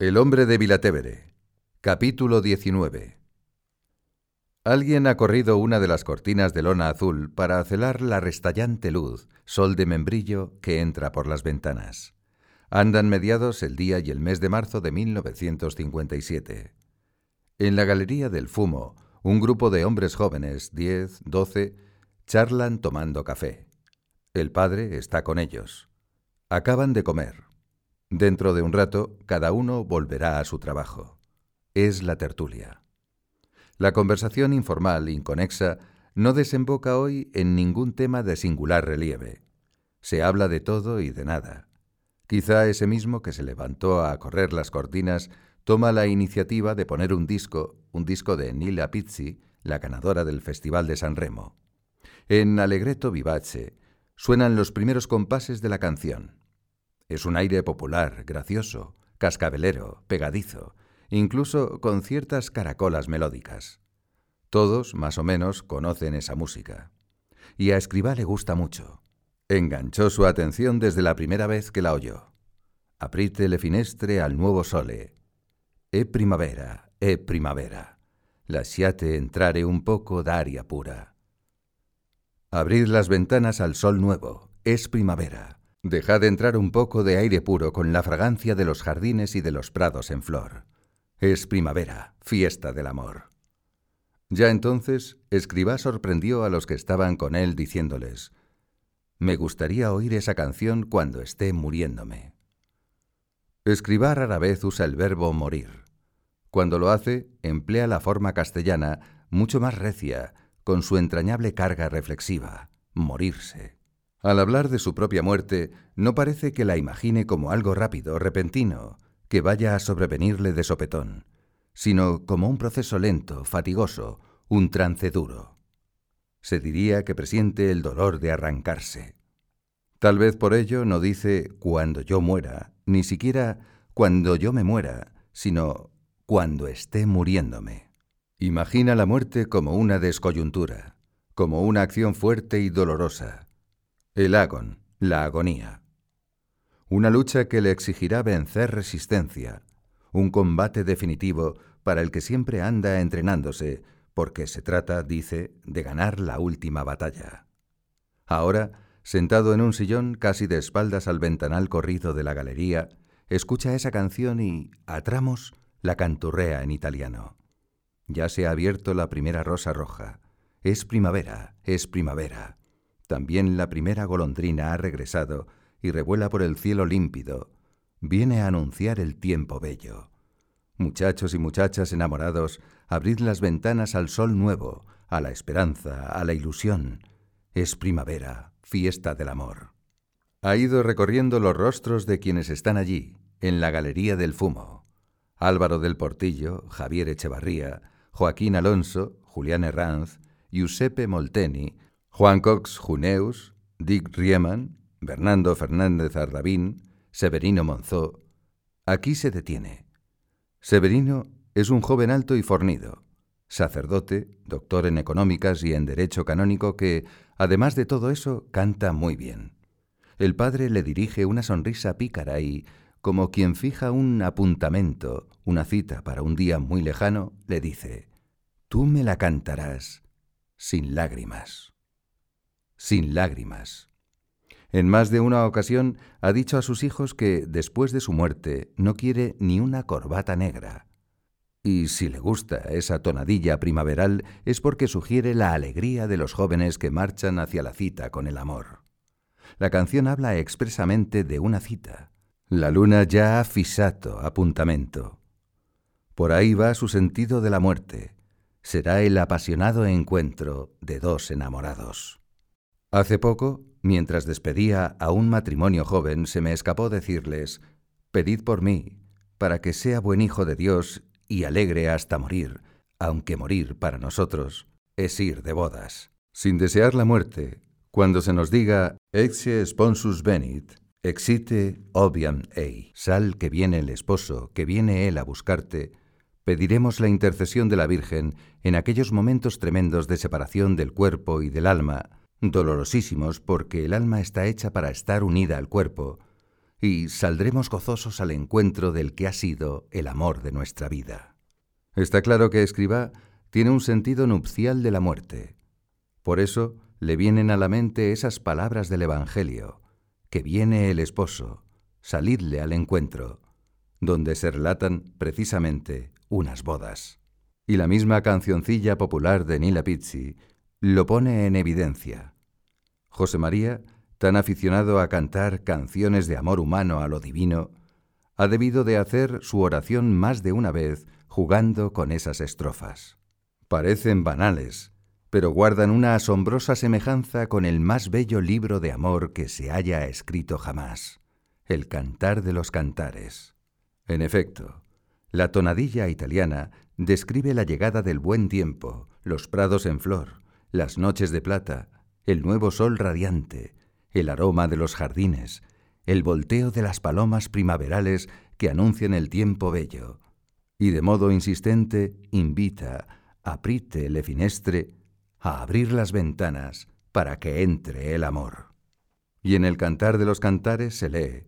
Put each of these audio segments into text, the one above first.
El hombre de Vilatevere. Capítulo 19. Alguien ha corrido una de las cortinas de lona azul para acelar la restallante luz, sol de membrillo, que entra por las ventanas. Andan mediados el día y el mes de marzo de 1957. En la Galería del Fumo, un grupo de hombres jóvenes, diez, doce, charlan tomando café. El padre está con ellos. Acaban de comer. Dentro de un rato, cada uno volverá a su trabajo. Es la tertulia. La conversación informal, inconexa, no desemboca hoy en ningún tema de singular relieve. Se habla de todo y de nada. Quizá ese mismo que se levantó a correr las cortinas toma la iniciativa de poner un disco, un disco de Nila Pizzi, la ganadora del Festival de San Remo. En Allegretto Vivace suenan los primeros compases de la canción. Es un aire popular, gracioso, cascabelero, pegadizo, incluso con ciertas caracolas melódicas. Todos, más o menos, conocen esa música. Y a Escribá le gusta mucho. Enganchó su atención desde la primera vez que la oyó. Aprite le finestre al nuevo sole. E primavera, e primavera. Lasciate entrare un poco d'aria pura. Abrid las ventanas al sol nuevo. Es primavera. Dejad entrar un poco de aire puro con la fragancia de los jardines y de los prados en flor. Es primavera, fiesta del amor. Ya entonces, Escribá sorprendió a los que estaban con él diciéndoles, Me gustaría oír esa canción cuando esté muriéndome. Escribá rara vez usa el verbo morir. Cuando lo hace, emplea la forma castellana mucho más recia, con su entrañable carga reflexiva, morirse. Al hablar de su propia muerte, no parece que la imagine como algo rápido, repentino, que vaya a sobrevenirle de sopetón, sino como un proceso lento, fatigoso, un trance duro. Se diría que presiente el dolor de arrancarse. Tal vez por ello no dice cuando yo muera, ni siquiera cuando yo me muera, sino cuando esté muriéndome. Imagina la muerte como una descoyuntura, como una acción fuerte y dolorosa, el agon, la agonía. Una lucha que le exigirá vencer resistencia, un combate definitivo para el que siempre anda entrenándose, porque se trata, dice, de ganar la última batalla. Ahora, sentado en un sillón casi de espaldas al ventanal corrido de la galería, escucha esa canción y, a tramos, la canturrea en italiano. Ya se ha abierto la primera rosa roja. Es primavera, es primavera. También la primera golondrina ha regresado y revuela por el cielo límpido. Viene a anunciar el tiempo bello. Muchachos y muchachas enamorados, abrid las ventanas al sol nuevo, a la esperanza, a la ilusión. Es primavera, fiesta del amor. Ha ido recorriendo los rostros de quienes están allí, en la Galería del Fumo. Álvaro del Portillo, Javier Echevarría, Joaquín Alonso, Julián Herranz, Giuseppe Molteni, Juan Cox Juneus, Dick Riemann, Bernardo Fernández Ardavín, Severino Monzó. Aquí se detiene. Severino es un joven alto y fornido, sacerdote, doctor en económicas y en derecho canónico que, además de todo eso, canta muy bien. El padre le dirige una sonrisa pícara y, como quien fija un apuntamento, una cita para un día muy lejano, le dice, Tú me la cantarás sin lágrimas sin lágrimas. En más de una ocasión ha dicho a sus hijos que, después de su muerte, no quiere ni una corbata negra. Y si le gusta esa tonadilla primaveral es porque sugiere la alegría de los jóvenes que marchan hacia la cita con el amor. La canción habla expresamente de una cita. La luna ya ha fisato apuntamento. Por ahí va su sentido de la muerte. Será el apasionado encuentro de dos enamorados. Hace poco, mientras despedía a un matrimonio joven, se me escapó decirles, Pedid por mí, para que sea buen hijo de Dios y alegre hasta morir, aunque morir para nosotros es ir de bodas. Sin desear la muerte, cuando se nos diga Exe sponsus venit, exite obiam ei, sal que viene el esposo, que viene él a buscarte, pediremos la intercesión de la Virgen en aquellos momentos tremendos de separación del cuerpo y del alma, dolorosísimos porque el alma está hecha para estar unida al cuerpo, y saldremos gozosos al encuentro del que ha sido el amor de nuestra vida. Está claro que Escribá tiene un sentido nupcial de la muerte. Por eso le vienen a la mente esas palabras del Evangelio, que viene el esposo, salidle al encuentro, donde se relatan precisamente unas bodas. Y la misma cancioncilla popular de Nila Pizzi lo pone en evidencia. José María, tan aficionado a cantar canciones de amor humano a lo divino, ha debido de hacer su oración más de una vez jugando con esas estrofas. Parecen banales, pero guardan una asombrosa semejanza con el más bello libro de amor que se haya escrito jamás, el Cantar de los Cantares. En efecto, la tonadilla italiana describe la llegada del buen tiempo, los prados en flor, las noches de plata, el nuevo sol radiante, el aroma de los jardines, el volteo de las palomas primaverales que anuncian el tiempo bello, y de modo insistente invita, aprite le finestre, a abrir las ventanas para que entre el amor. Y en el cantar de los cantares se lee,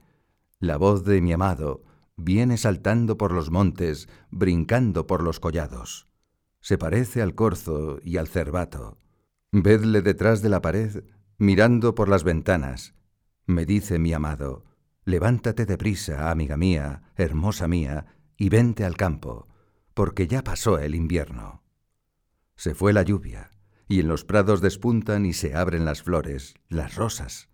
la voz de mi amado, viene saltando por los montes, brincando por los collados. Se parece al corzo y al cervato. Vedle detrás de la pared, mirando por las ventanas. Me dice mi amado, levántate deprisa, amiga mía, hermosa mía, y vente al campo, porque ya pasó el invierno. Se fue la lluvia, y en los prados despuntan y se abren las flores, las rosas.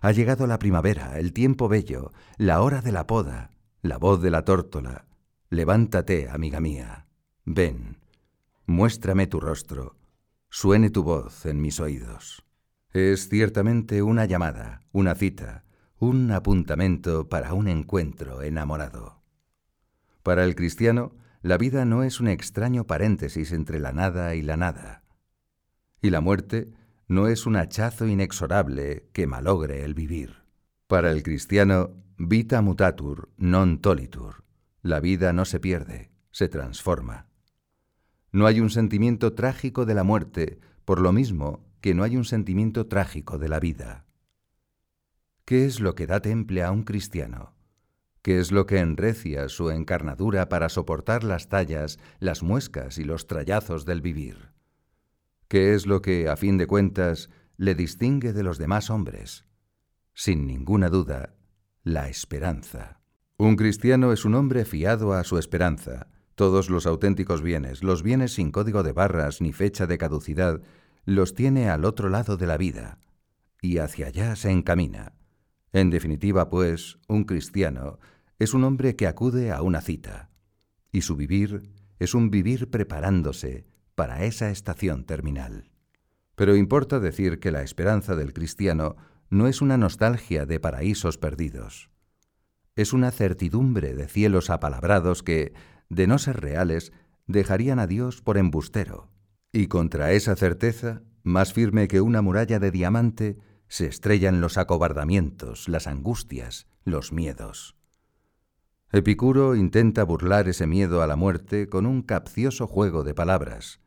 Ha llegado la primavera, el tiempo bello, la hora de la poda, la voz de la tórtola. Levántate, amiga mía. Ven, muéstrame tu rostro. Suene tu voz en mis oídos. Es ciertamente una llamada, una cita, un apuntamento para un encuentro enamorado. Para el cristiano, la vida no es un extraño paréntesis entre la nada y la nada. Y la muerte no es un hachazo inexorable que malogre el vivir. Para el cristiano, Vita mutatur, non tolitur. La vida no se pierde, se transforma. No hay un sentimiento trágico de la muerte, por lo mismo que no hay un sentimiento trágico de la vida. ¿Qué es lo que da temple a un cristiano? ¿Qué es lo que enrecia su encarnadura para soportar las tallas, las muescas y los trayazos del vivir? ¿Qué es lo que, a fin de cuentas, le distingue de los demás hombres? Sin ninguna duda, la esperanza. Un cristiano es un hombre fiado a su esperanza. Todos los auténticos bienes, los bienes sin código de barras ni fecha de caducidad, los tiene al otro lado de la vida, y hacia allá se encamina. En definitiva, pues, un cristiano es un hombre que acude a una cita, y su vivir es un vivir preparándose para esa estación terminal. Pero importa decir que la esperanza del cristiano no es una nostalgia de paraísos perdidos. Es una certidumbre de cielos apalabrados que, de no ser reales, dejarían a Dios por embustero. Y contra esa certeza, más firme que una muralla de diamante, se estrellan los acobardamientos, las angustias, los miedos. Epicuro intenta burlar ese miedo a la muerte con un capcioso juego de palabras.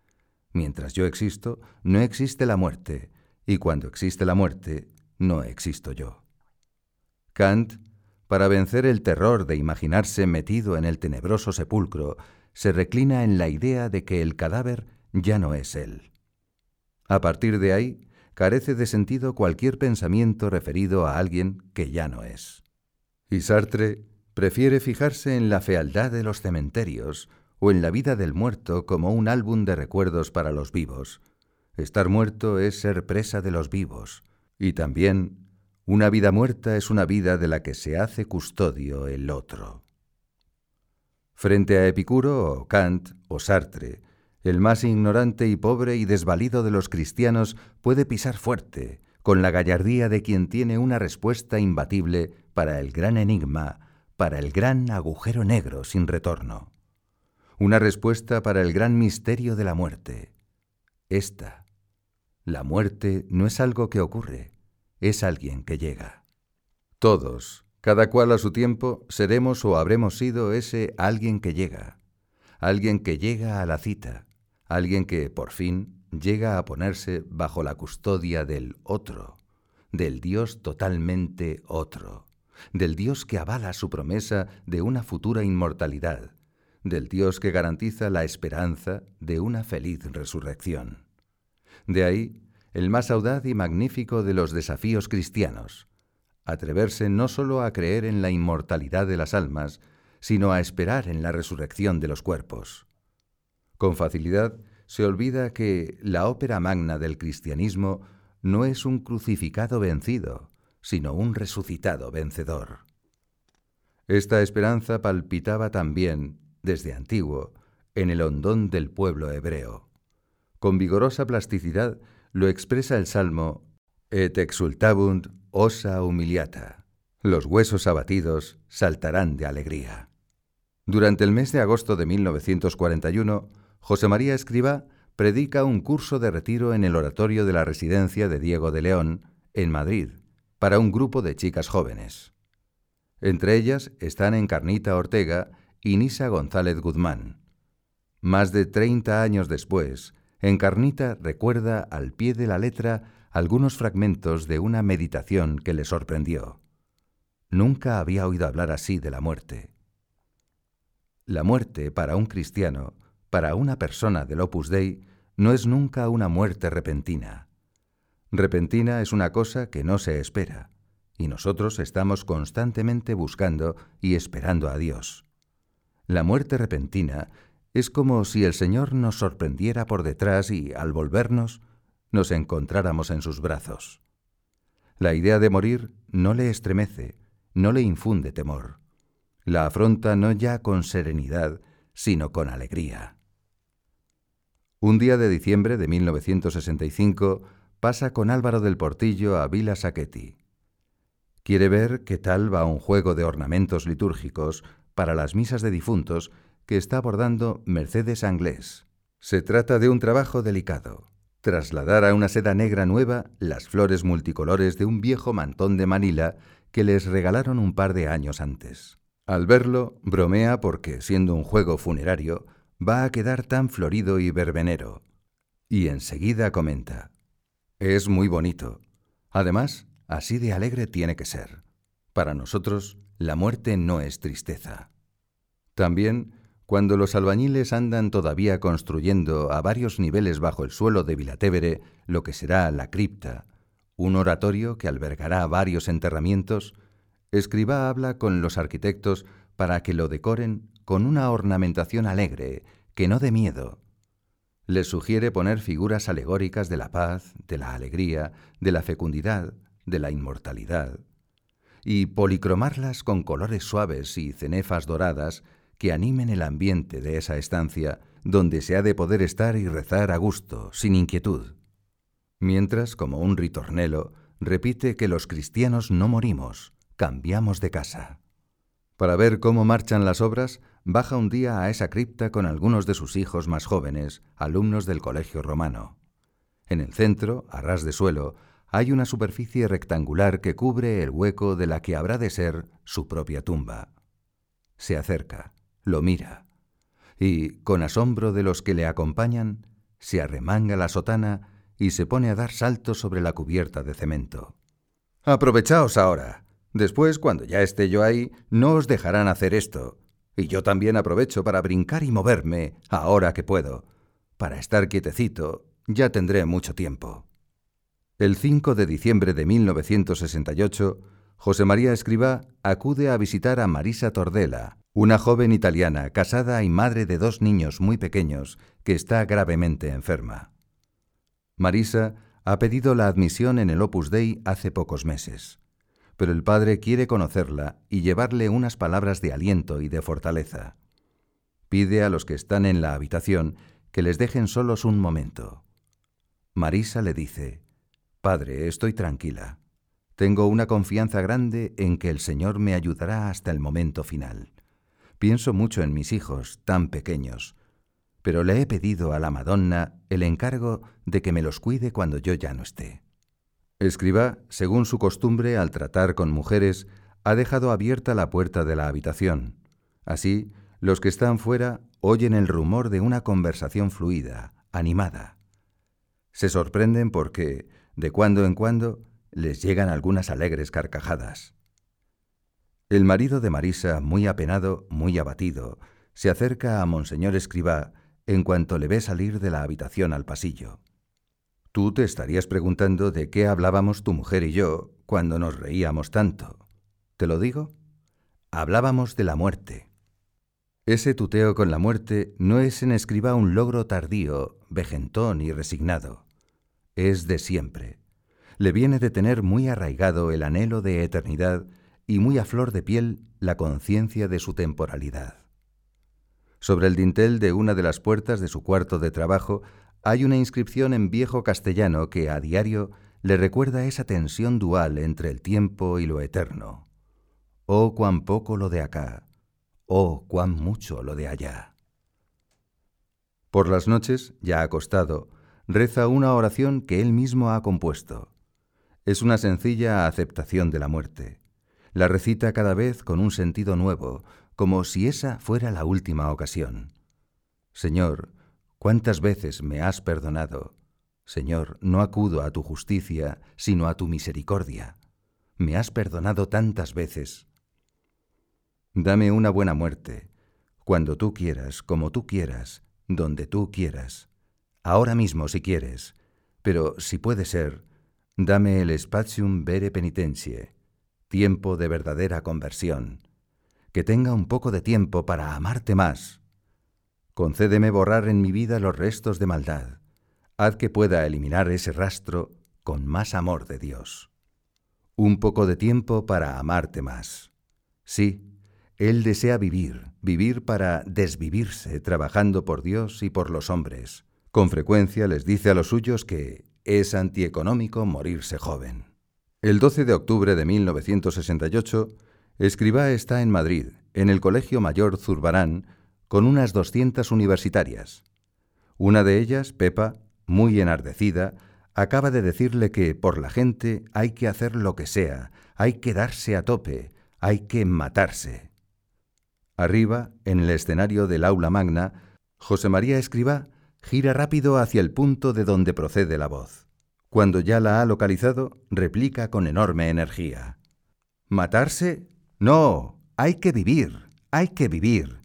Mientras yo existo, no existe la muerte, y cuando existe la muerte, no existo yo. Kant, para vencer el terror de imaginarse metido en el tenebroso sepulcro, se reclina en la idea de que el cadáver ya no es él. A partir de ahí, carece de sentido cualquier pensamiento referido a alguien que ya no es. Y Sartre prefiere fijarse en la fealdad de los cementerios o en la vida del muerto como un álbum de recuerdos para los vivos. Estar muerto es ser presa de los vivos, y también, una vida muerta es una vida de la que se hace custodio el otro. Frente a Epicuro o Kant o Sartre, el más ignorante y pobre y desvalido de los cristianos puede pisar fuerte, con la gallardía de quien tiene una respuesta imbatible para el gran enigma, para el gran agujero negro sin retorno. Una respuesta para el gran misterio de la muerte. Esta, la muerte no es algo que ocurre, es alguien que llega. Todos, cada cual a su tiempo, seremos o habremos sido ese alguien que llega, alguien que llega a la cita, alguien que, por fin, llega a ponerse bajo la custodia del otro, del Dios totalmente otro, del Dios que avala su promesa de una futura inmortalidad, del Dios que garantiza la esperanza de una feliz resurrección. De ahí el más audaz y magnífico de los desafíos cristianos, atreverse no sólo a creer en la inmortalidad de las almas, sino a esperar en la resurrección de los cuerpos. Con facilidad se olvida que la ópera magna del cristianismo no es un crucificado vencido, sino un resucitado vencedor. Esta esperanza palpitaba también, desde antiguo, en el hondón del pueblo hebreo. Con vigorosa plasticidad lo expresa el Salmo Et exultabunt osa humiliata. Los huesos abatidos saltarán de alegría. Durante el mes de agosto de 1941, José María Escriba predica un curso de retiro en el oratorio de la residencia de Diego de León, en Madrid, para un grupo de chicas jóvenes. Entre ellas están Encarnita Ortega y Nisa González Guzmán. Más de 30 años después, Encarnita recuerda al pie de la letra algunos fragmentos de una meditación que le sorprendió. Nunca había oído hablar así de la muerte. La muerte para un cristiano, para una persona del Opus Dei, no es nunca una muerte repentina. Repentina es una cosa que no se espera, y nosotros estamos constantemente buscando y esperando a Dios. La muerte repentina es como si el Señor nos sorprendiera por detrás y, al volvernos, nos encontráramos en sus brazos. La idea de morir no le estremece, no le infunde temor. La afronta no ya con serenidad, sino con alegría. Un día de diciembre de 1965 pasa con Álvaro del Portillo a Villa Sacchetti. Quiere ver qué tal va un juego de ornamentos litúrgicos para las misas de difuntos que está abordando Mercedes Anglés. Se trata de un trabajo delicado. Trasladar a una seda negra nueva las flores multicolores de un viejo mantón de Manila que les regalaron un par de años antes. Al verlo, bromea porque, siendo un juego funerario, va a quedar tan florido y verbenero. Y enseguida comenta, es muy bonito. Además, así de alegre tiene que ser. Para nosotros, la muerte no es tristeza. También cuando los albañiles andan todavía construyendo a varios niveles bajo el suelo de Vilatevere lo que será la cripta, un oratorio que albergará varios enterramientos, Escriba habla con los arquitectos para que lo decoren con una ornamentación alegre, que no dé miedo. Les sugiere poner figuras alegóricas de la paz, de la alegría, de la fecundidad, de la inmortalidad, y policromarlas con colores suaves y cenefas doradas que animen el ambiente de esa estancia donde se ha de poder estar y rezar a gusto, sin inquietud. Mientras, como un ritornelo, repite que los cristianos no morimos, cambiamos de casa. Para ver cómo marchan las obras, baja un día a esa cripta con algunos de sus hijos más jóvenes, alumnos del colegio romano. En el centro, a ras de suelo, hay una superficie rectangular que cubre el hueco de la que habrá de ser su propia tumba. Se acerca lo mira y, con asombro de los que le acompañan, se arremanga la sotana y se pone a dar saltos sobre la cubierta de cemento. Aprovechaos ahora. Después, cuando ya esté yo ahí, no os dejarán hacer esto. Y yo también aprovecho para brincar y moverme, ahora que puedo. Para estar quietecito, ya tendré mucho tiempo. El 5 de diciembre de 1968, José María Escribá acude a visitar a Marisa Tordela, una joven italiana casada y madre de dos niños muy pequeños que está gravemente enferma. Marisa ha pedido la admisión en el Opus Dei hace pocos meses, pero el padre quiere conocerla y llevarle unas palabras de aliento y de fortaleza. Pide a los que están en la habitación que les dejen solos un momento. Marisa le dice, Padre, estoy tranquila. Tengo una confianza grande en que el Señor me ayudará hasta el momento final. Pienso mucho en mis hijos, tan pequeños, pero le he pedido a la Madonna el encargo de que me los cuide cuando yo ya no esté. Escriba, según su costumbre al tratar con mujeres, ha dejado abierta la puerta de la habitación. Así, los que están fuera oyen el rumor de una conversación fluida, animada. Se sorprenden porque, de cuando en cuando, les llegan algunas alegres carcajadas. El marido de Marisa, muy apenado, muy abatido, se acerca a Monseñor Escribá en cuanto le ve salir de la habitación al pasillo. Tú te estarías preguntando de qué hablábamos tu mujer y yo cuando nos reíamos tanto. ¿Te lo digo? Hablábamos de la muerte. Ese tuteo con la muerte no es en escriba un logro tardío, vejentón y resignado. Es de siempre. Le viene de tener muy arraigado el anhelo de eternidad y muy a flor de piel la conciencia de su temporalidad. Sobre el dintel de una de las puertas de su cuarto de trabajo hay una inscripción en viejo castellano que a diario le recuerda esa tensión dual entre el tiempo y lo eterno. Oh, cuán poco lo de acá, oh, cuán mucho lo de allá. Por las noches, ya acostado, reza una oración que él mismo ha compuesto. Es una sencilla aceptación de la muerte. La recita cada vez con un sentido nuevo, como si esa fuera la última ocasión. Señor, ¿Cuántas veces me has perdonado? Señor, no acudo a tu justicia, sino a tu misericordia. Me has perdonado tantas veces. Dame una buena muerte, cuando tú quieras, como tú quieras, donde tú quieras, ahora mismo si quieres, pero si puede ser, dame el spatium vere penitentie, tiempo de verdadera conversión, que tenga un poco de tiempo para amarte más Concédeme borrar en mi vida los restos de maldad. Haz que pueda eliminar ese rastro con más amor de Dios. Un poco de tiempo para amarte más. Sí, Él desea vivir, vivir para desvivirse, trabajando por Dios y por los hombres. Con frecuencia les dice a los suyos que es antieconómico morirse joven. El 12 de octubre de 1968, Escribá está en Madrid, en el Colegio Mayor Zurbarán, con unas doscientas universitarias. Una de ellas, Pepa, muy enardecida, acaba de decirle que por la gente hay que hacer lo que sea, hay que darse a tope, hay que matarse. Arriba, en el escenario del aula magna, José María Escribá gira rápido hacia el punto de donde procede la voz. Cuando ya la ha localizado, replica con enorme energía. ¿Matarse? No, hay que vivir, hay que vivir.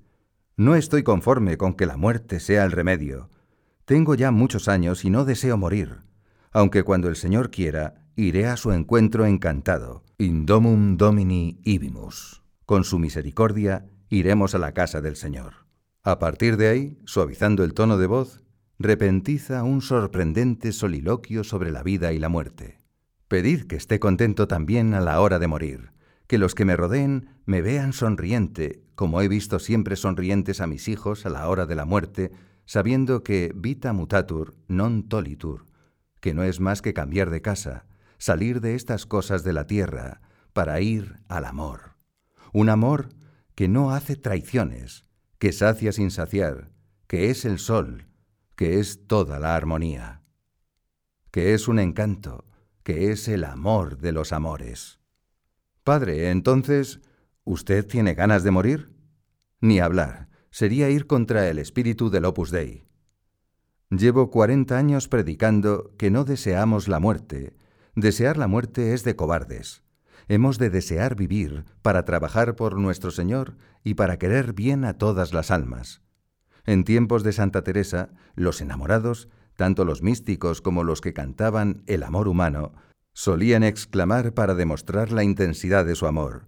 No estoy conforme con que la muerte sea el remedio. Tengo ya muchos años y no deseo morir, aunque cuando el Señor quiera, iré a su encuentro encantado. Indomum Domini ibimus. Con su misericordia, iremos a la casa del Señor. A partir de ahí, suavizando el tono de voz, repentiza un sorprendente soliloquio sobre la vida y la muerte. Pedid que esté contento también a la hora de morir, que los que me rodeen me vean sonriente, como he visto siempre sonrientes a mis hijos a la hora de la muerte, sabiendo que vita mutatur non tolitur, que no es más que cambiar de casa, salir de estas cosas de la tierra, para ir al amor. Un amor que no hace traiciones, que sacia sin saciar, que es el sol, que es toda la armonía, que es un encanto, que es el amor de los amores. Padre, entonces, ¿usted tiene ganas de morir? Ni hablar. Sería ir contra el espíritu del Opus Dei. Llevo cuarenta años predicando que no deseamos la muerte. Desear la muerte es de cobardes. Hemos de desear vivir para trabajar por nuestro Señor y para querer bien a todas las almas. En tiempos de Santa Teresa, los enamorados, tanto los místicos como los que cantaban el amor humano, solían exclamar para demostrar la intensidad de su amor,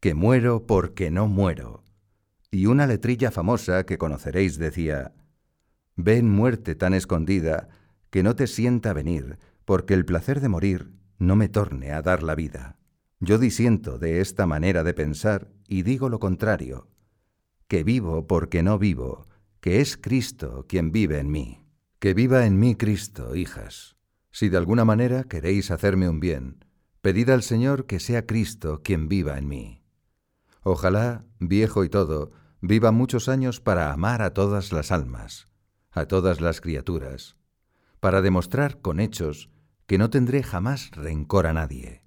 que muero porque no muero. Y una letrilla famosa que conoceréis decía, Ven muerte tan escondida, que no te sienta venir, porque el placer de morir no me torne a dar la vida. Yo disiento de esta manera de pensar y digo lo contrario, que vivo porque no vivo, que es Cristo quien vive en mí. Que viva en mí Cristo, hijas. Si de alguna manera queréis hacerme un bien, pedid al Señor que sea Cristo quien viva en mí. Ojalá, viejo y todo, viva muchos años para amar a todas las almas, a todas las criaturas, para demostrar con hechos que no tendré jamás rencor a nadie.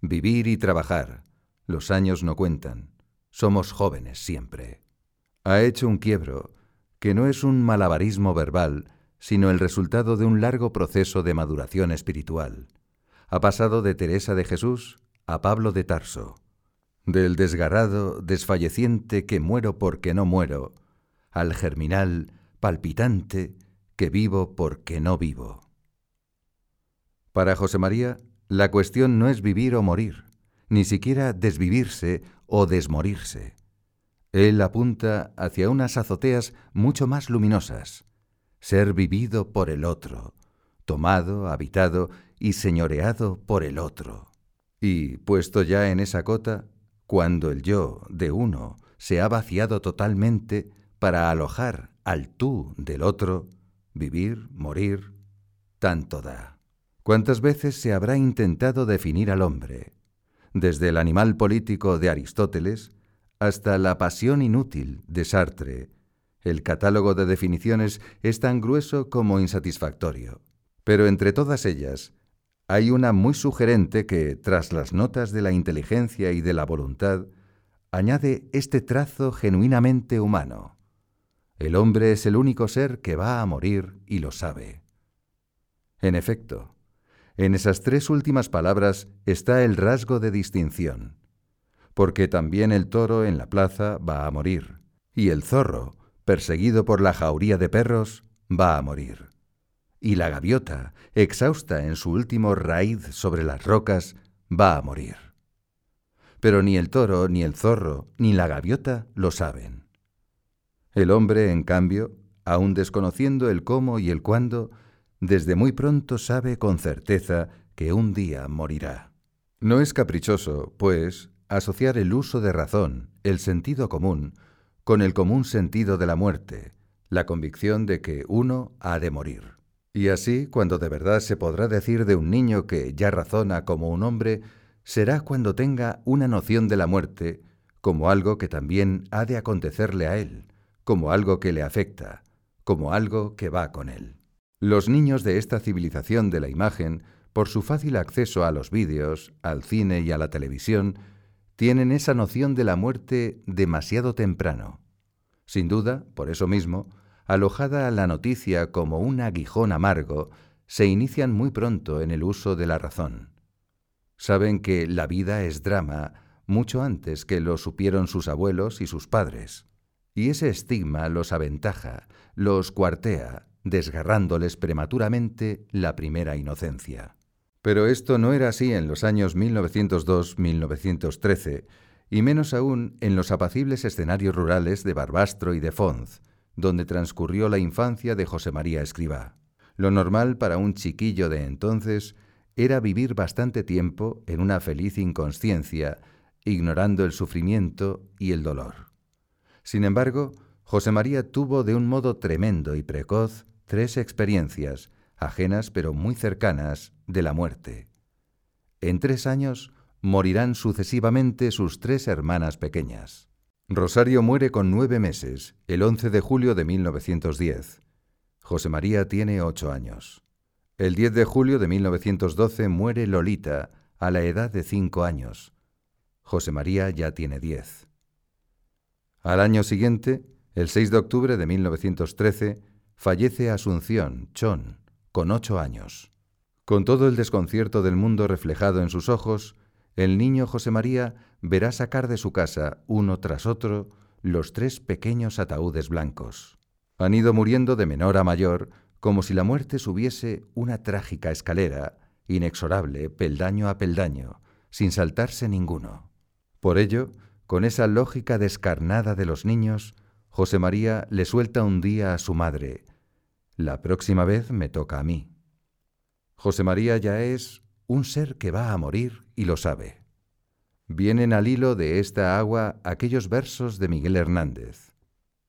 Vivir y trabajar, los años no cuentan, somos jóvenes siempre. Ha hecho un quiebro, que no es un malabarismo verbal, sino el resultado de un largo proceso de maduración espiritual. Ha pasado de Teresa de Jesús a Pablo de Tarso. del desgarrado, desfalleciente que muero porque no muero, al germinal, palpitante, que vivo porque no vivo. Para José María, la cuestión no es vivir o morir, ni siquiera desvivirse o desmorirse. Él apunta hacia unas azoteas mucho más luminosas, ser vivido por el otro, tomado, habitado y señoreado por el otro. Y, puesto ya en esa cota, cuando el yo de uno se ha vaciado totalmente para alojar al tú del otro, vivir, morir, tanto da. ¿Cuántas veces se habrá intentado definir al hombre? Desde el animal político de Aristóteles hasta la pasión inútil de Sartre, el catálogo de definiciones es tan grueso como insatisfactorio. Pero entre todas ellas, hay una muy sugerente que, tras las notas de la inteligencia y de la voluntad, añade este trazo genuinamente humano. El hombre es el único ser que va a morir y lo sabe. En efecto, en esas tres últimas palabras está el rasgo de distinción, porque también el toro en la plaza va a morir, y el zorro, perseguido por la jauría de perros, va a morir. Y la gaviota, exhausta en su último raíz sobre las rocas, va a morir. Pero ni el toro, ni el zorro, ni la gaviota lo saben. El hombre, en cambio, aun desconociendo el cómo y el cuándo, desde muy pronto sabe con certeza que un día morirá. No es caprichoso, pues, asociar el uso de razón, el sentido común, con el común sentido de la muerte, la convicción de que uno ha de morir. Y así, cuando de verdad se podrá decir de un niño que ya razona como un hombre, será cuando tenga una noción de la muerte como algo que también ha de acontecerle a él, como algo que le afecta, como algo que va con él. Los niños de esta civilización de la imagen, por su fácil acceso a los vídeos, al cine y a la televisión, tienen esa noción de la muerte demasiado temprano. Sin duda, por eso mismo, alojada la noticia como un aguijón amargo, se inician muy pronto en el uso de la razón. Saben que la vida es drama mucho antes que lo supieron sus abuelos y sus padres, y ese estigma los aventaja, los cuartea, desgarrándoles prematuramente la primera inocencia. Pero esto no era así en los años 1902-1913, y menos aún en los apacibles escenarios rurales de Barbastro y de Fonz, donde transcurrió la infancia de José María Escribá. Lo normal para un chiquillo de entonces era vivir bastante tiempo en una feliz inconsciencia, ignorando el sufrimiento y el dolor. Sin embargo, José María tuvo de un modo tremendo y precoz tres experiencias, ajenas pero muy cercanas, de la muerte. En tres años morirán sucesivamente sus tres hermanas pequeñas. Rosario muere con nueve meses, el 11 de julio de 1910. José María tiene ocho años. El 10 de julio de 1912 muere Lolita, a la edad de cinco años. José María ya tiene diez. Al año siguiente, el 6 de octubre de 1913, fallece Asunción, Chon, con ocho años. Con todo el desconcierto del mundo reflejado en sus ojos, el niño José María verá sacar de su casa, uno tras otro, los tres pequeños ataúdes blancos. Han ido muriendo de menor a mayor, como si la muerte subiese una trágica escalera, inexorable, peldaño a peldaño, sin saltarse ninguno. Por ello, con esa lógica descarnada de los niños, José María le suelta un día a su madre, la próxima vez me toca a mí. José María ya es un ser que va a morir y lo sabe. Vienen al hilo de esta agua aquellos versos de Miguel Hernández.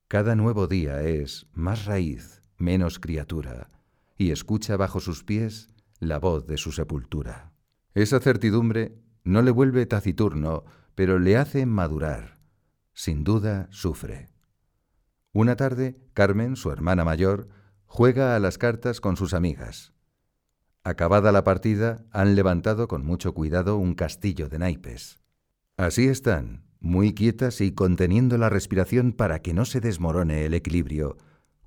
Cada nuevo día es más raíz, menos criatura, y escucha bajo sus pies la voz de su sepultura. Esa certidumbre no le vuelve taciturno, pero le hace madurar. Sin duda sufre. Una tarde, Carmen, su hermana mayor, juega a las cartas con sus amigas. Acabada la partida, han levantado con mucho cuidado un castillo de naipes. Así están, muy quietas y conteniendo la respiración para que no se desmorone el equilibrio,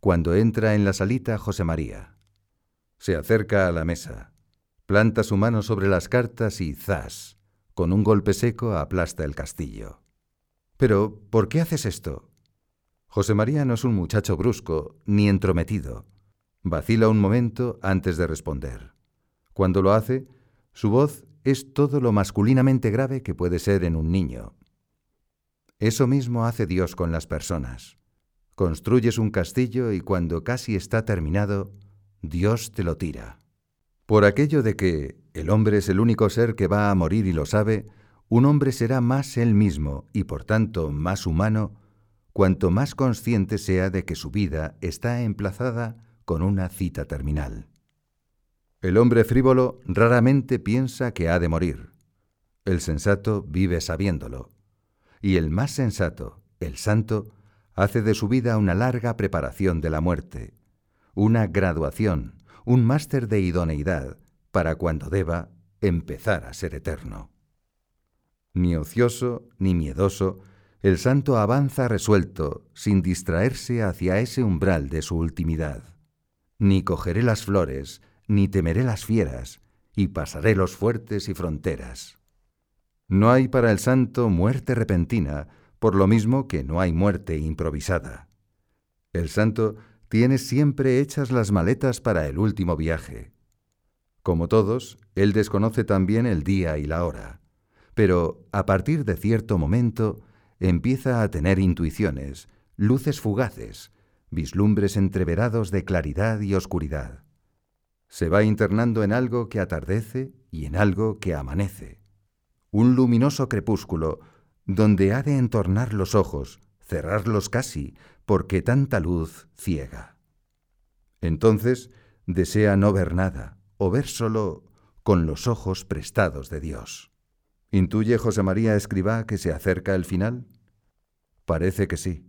cuando entra en la salita José María. Se acerca a la mesa, planta su mano sobre las cartas y ¡zas! Con un golpe seco aplasta el castillo. Pero, ¿por qué haces esto? José María no es un muchacho brusco ni entrometido. Vacila un momento antes de responder. Cuando lo hace, su voz es todo lo masculinamente grave que puede ser en un niño. Eso mismo hace Dios con las personas. Construyes un castillo y cuando casi está terminado, Dios te lo tira. Por aquello de que el hombre es el único ser que va a morir y lo sabe, un hombre será más él mismo y por tanto más humano cuanto más consciente sea de que su vida está emplazada con una cita terminal. El hombre frívolo raramente piensa que ha de morir. El sensato vive sabiéndolo. Y el más sensato, el santo, hace de su vida una larga preparación de la muerte, una graduación, un máster de idoneidad para cuando deba empezar a ser eterno. Ni ocioso ni miedoso, el santo avanza resuelto, sin distraerse hacia ese umbral de su ultimidad. Ni cogeré las flores, ni temeré las fieras, y pasaré los fuertes y fronteras. No hay para el santo muerte repentina, por lo mismo que no hay muerte improvisada. El santo tiene siempre hechas las maletas para el último viaje. Como todos, él desconoce también el día y la hora, pero a partir de cierto momento empieza a tener intuiciones, luces fugaces, vislumbres entreverados de claridad y oscuridad se va internando en algo que atardece y en algo que amanece. Un luminoso crepúsculo donde ha de entornar los ojos, cerrarlos casi, porque tanta luz ciega. Entonces desea no ver nada, o ver solo con los ojos prestados de Dios. ¿Intuye José María Escribá que se acerca el final? Parece que sí.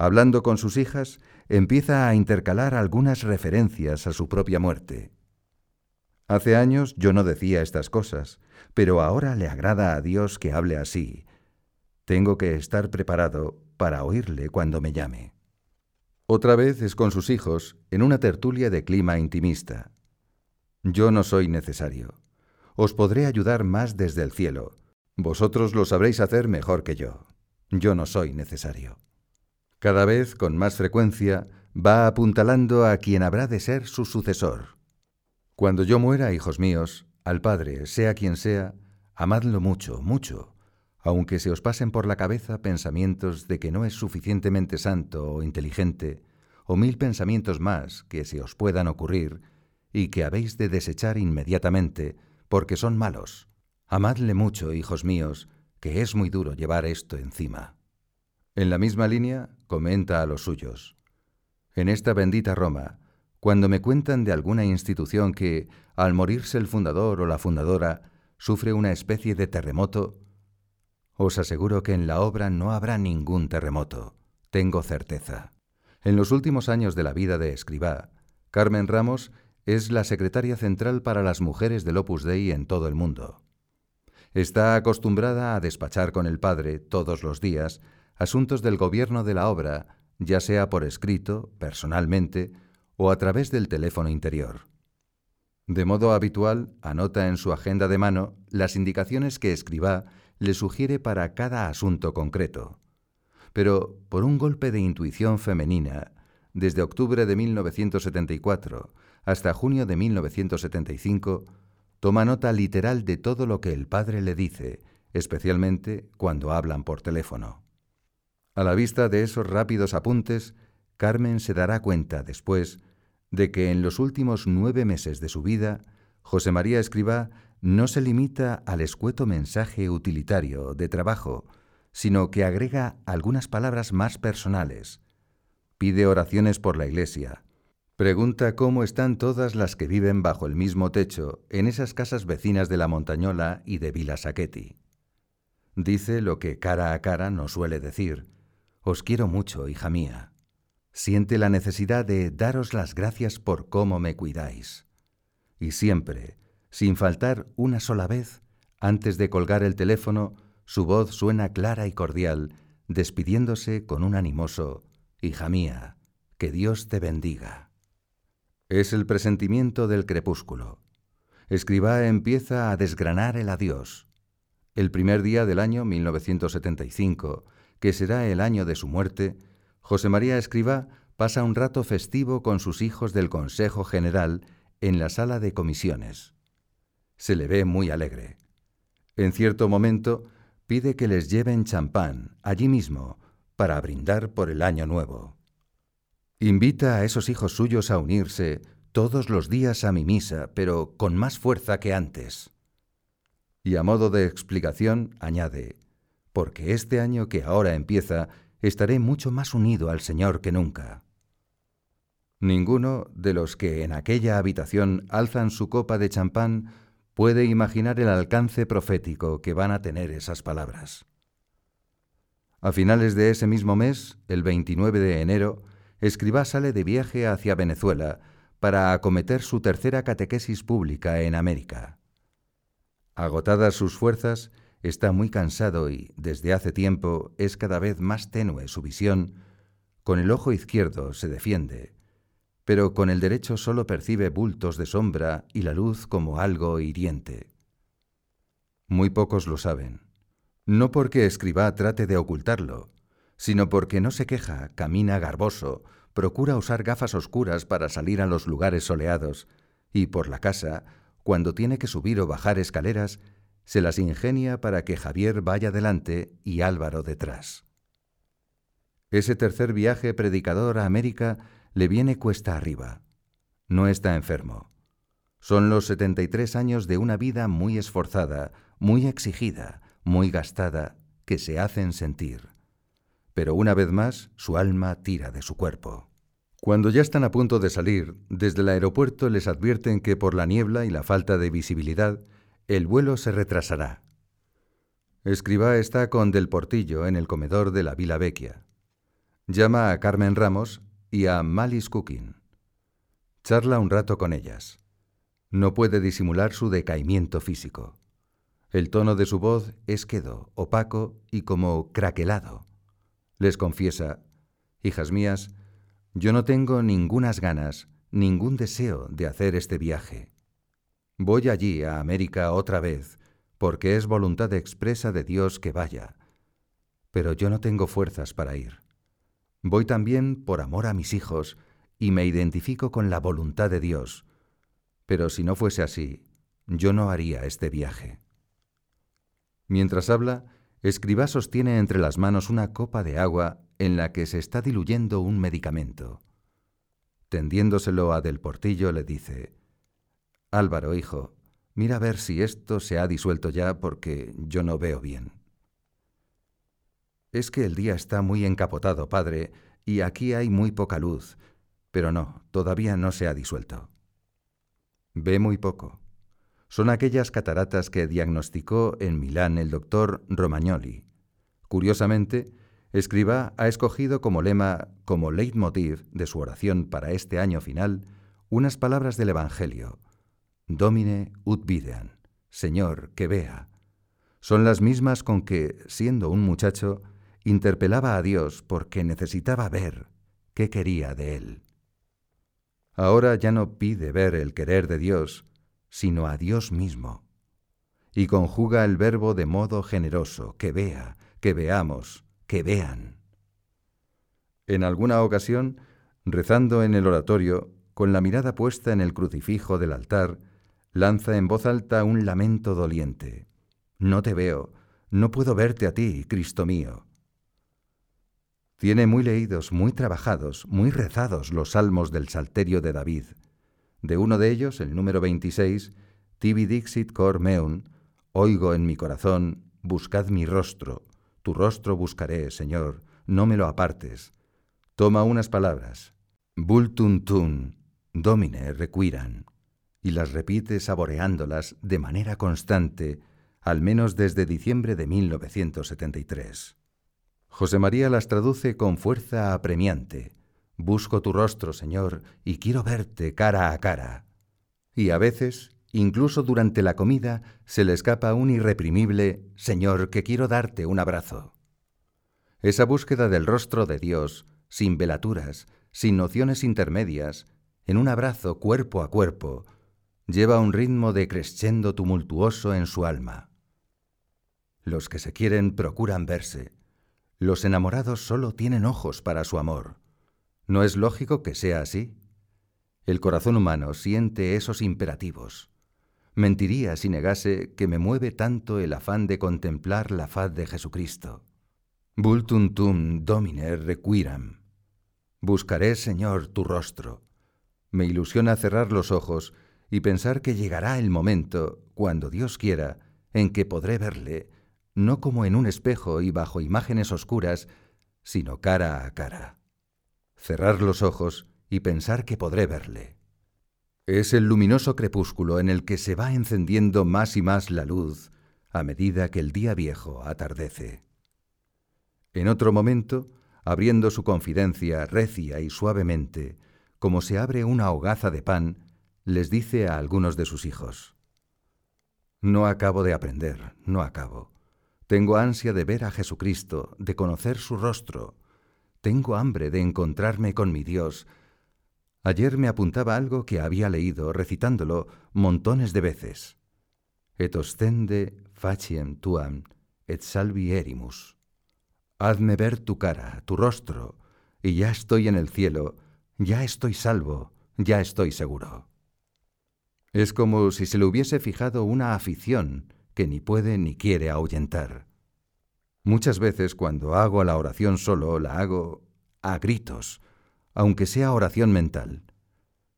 Hablando con sus hijas, empieza a intercalar algunas referencias a su propia muerte. Hace años yo no decía estas cosas, pero ahora le agrada a Dios que hable así. Tengo que estar preparado para oírle cuando me llame. Otra vez es con sus hijos, en una tertulia de clima intimista. Yo no soy necesario. Os podré ayudar más desde el cielo. Vosotros lo sabréis hacer mejor que yo. Yo no soy necesario. Cada vez, con más frecuencia, va apuntalando a quien habrá de ser su sucesor. Cuando yo muera, hijos míos, al Padre, sea quien sea, amadlo mucho, mucho, aunque se os pasen por la cabeza pensamientos de que no es suficientemente santo o inteligente, o mil pensamientos más que se os puedan ocurrir y que habéis de desechar inmediatamente, porque son malos. Amadle mucho, hijos míos, que es muy duro llevar esto encima. En la misma línea, comenta a los suyos. En esta bendita Roma, cuando me cuentan de alguna institución que, al morirse el fundador o la fundadora, sufre una especie de terremoto, os aseguro que en la obra no habrá ningún terremoto, tengo certeza. En los últimos años de la vida de Escribá, Carmen Ramos es la secretaria central para las mujeres del Opus Dei en todo el mundo. Está acostumbrada a despachar con el padre, todos los días, asuntos del gobierno de la obra, ya sea por escrito, personalmente, o a través del teléfono interior. De modo habitual, anota en su agenda de mano las indicaciones que escriba le sugiere para cada asunto concreto. Pero, por un golpe de intuición femenina, desde octubre de 1974 hasta junio de 1975, toma nota literal de todo lo que el padre le dice, especialmente cuando hablan por teléfono. A la vista de esos rápidos apuntes, Carmen se dará cuenta después de que en los últimos nueve meses de su vida, José María Escribá no se limita al escueto mensaje utilitario de trabajo, sino que agrega algunas palabras más personales. Pide oraciones por la Iglesia. Pregunta cómo están todas las que viven bajo el mismo techo en esas casas vecinas de la Montañola y de Villa Saquetti. Dice lo que cara a cara no suele decir. Os quiero mucho, hija mía siente la necesidad de daros las gracias por cómo me cuidáis. Y siempre, sin faltar una sola vez, antes de colgar el teléfono, su voz suena clara y cordial, despidiéndose con un animoso Hija mía, que Dios te bendiga. Es el presentimiento del crepúsculo. Escribá empieza a desgranar el adiós. el primer día del año 1975, que será el año de su muerte, José María Escribá pasa un rato festivo con sus hijos del Consejo General en la sala de comisiones. Se le ve muy alegre. En cierto momento pide que les lleven champán allí mismo para brindar por el año nuevo. Invita a esos hijos suyos a unirse todos los días a mi misa, pero con más fuerza que antes. Y a modo de explicación añade, porque este año que ahora empieza estaré mucho más unido al Señor que nunca. Ninguno de los que en aquella habitación alzan su copa de champán puede imaginar el alcance profético que van a tener esas palabras. A finales de ese mismo mes, el 29 de enero, Escribá sale de viaje hacia Venezuela para acometer su tercera catequesis pública en América. Agotadas sus fuerzas, está muy cansado y, desde hace tiempo, es cada vez más tenue su visión. Con el ojo izquierdo se defiende, pero con el derecho solo percibe bultos de sombra y la luz como algo hiriente. Muy pocos lo saben, no porque Escribá trate de ocultarlo, sino porque no se queja, camina garboso, procura usar gafas oscuras para salir a los lugares soleados, y por la casa cuando tiene que subir o bajar escaleras, se las ingenia para que Javier vaya delante y Álvaro detrás. Ese tercer viaje predicador a América le viene cuesta arriba. No está enfermo. Son los 73 años de una vida muy esforzada, muy exigida, muy gastada, que se hacen sentir. Pero una vez más su alma tira de su cuerpo. Cuando ya están a punto de salir, desde el aeropuerto les advierten que por la niebla y la falta de visibilidad, el vuelo se retrasará. Escribá está con Del Portillo en el comedor de la Vila Vecchia. Llama a Carmen Ramos y a Malis Cooking. Charla un rato con ellas. No puede disimular su decaimiento físico. El tono de su voz es quedo, opaco y como craquelado. Les confiesa, hijas mías, yo no tengo ningunas ganas, ningún deseo de hacer este viaje. Voy allí a América otra vez, porque es voluntad expresa de Dios que vaya. Pero yo no tengo fuerzas para ir. Voy también por amor a mis hijos y me identifico con la voluntad de Dios. Pero si no fuese así, yo no haría este viaje. Mientras habla, Escribá sostiene entre las manos una copa de agua en la que se está diluyendo un medicamento. Tendiéndoselo a Del Portillo le dice, Álvaro, hijo, mira a ver si esto se ha disuelto ya porque yo no veo bien. Es que el día está muy encapotado, padre, y aquí hay muy poca luz, pero no, todavía no se ha disuelto. Ve muy poco. Son aquellas cataratas que diagnosticó en Milán el doctor Romagnoli. Curiosamente, Escriba ha escogido como lema, como leitmotiv de su oración para este año final, unas palabras del Evangelio. Domine ut videan, Señor, que vea. Son las mismas con que, siendo un muchacho, interpelaba a Dios porque necesitaba ver qué quería de él. Ahora ya no pide ver el querer de Dios, sino a Dios mismo. Y conjuga el verbo de modo generoso, que vea, que veamos, que vean. En alguna ocasión, rezando en el oratorio, con la mirada puesta en el crucifijo del altar, lanza en voz alta un lamento doliente. No te veo, no puedo verte a ti, Cristo mío. Tiene muy leídos, muy trabajados, muy rezados los salmos del Salterio de David. De uno de ellos, el número 26, Tibi dixit cor meum, oigo en mi corazón, buscad mi rostro, tu rostro buscaré, Señor, no me lo apartes. Toma unas palabras, bultum tun, domine requiran, y las repite saboreándolas de manera constante, al menos desde diciembre de 1973. José María las traduce con fuerza apremiante. Busco tu rostro, Señor, y quiero verte cara a cara. Y a veces Incluso durante la comida se le escapa un irreprimible Señor, que quiero darte un abrazo. Esa búsqueda del rostro de Dios, sin velaturas, sin nociones intermedias, en un abrazo cuerpo a cuerpo, lleva un ritmo de crescendo tumultuoso en su alma. Los que se quieren procuran verse. Los enamorados solo tienen ojos para su amor. ¿No es lógico que sea así? El corazón humano siente esos imperativos. Mentiría si negase que me mueve tanto el afán de contemplar la faz de Jesucristo. Vultuntum domine requiram. Buscaré, Señor, tu rostro. Me ilusiona cerrar los ojos y pensar que llegará el momento, cuando Dios quiera, en que podré verle, no como en un espejo y bajo imágenes oscuras, sino cara a cara. Cerrar los ojos y pensar que podré verle. Es el luminoso crepúsculo en el que se va encendiendo más y más la luz a medida que el día viejo atardece. En otro momento, abriendo su confidencia recia y suavemente, como se abre una hogaza de pan, les dice a algunos de sus hijos, No acabo de aprender, no acabo. Tengo ansia de ver a Jesucristo, de conocer su rostro. Tengo hambre de encontrarme con mi Dios, Ayer me apuntaba algo que había leído, recitándolo montones de veces. Et ostende faciem tuam et salvi erimus. Hazme ver tu cara, tu rostro, y ya estoy en el cielo, ya estoy salvo, ya estoy seguro. Es como si se le hubiese fijado una afición que ni puede ni quiere ahuyentar. Muchas veces cuando hago la oración solo, la hago a gritos, aunque sea oración mental.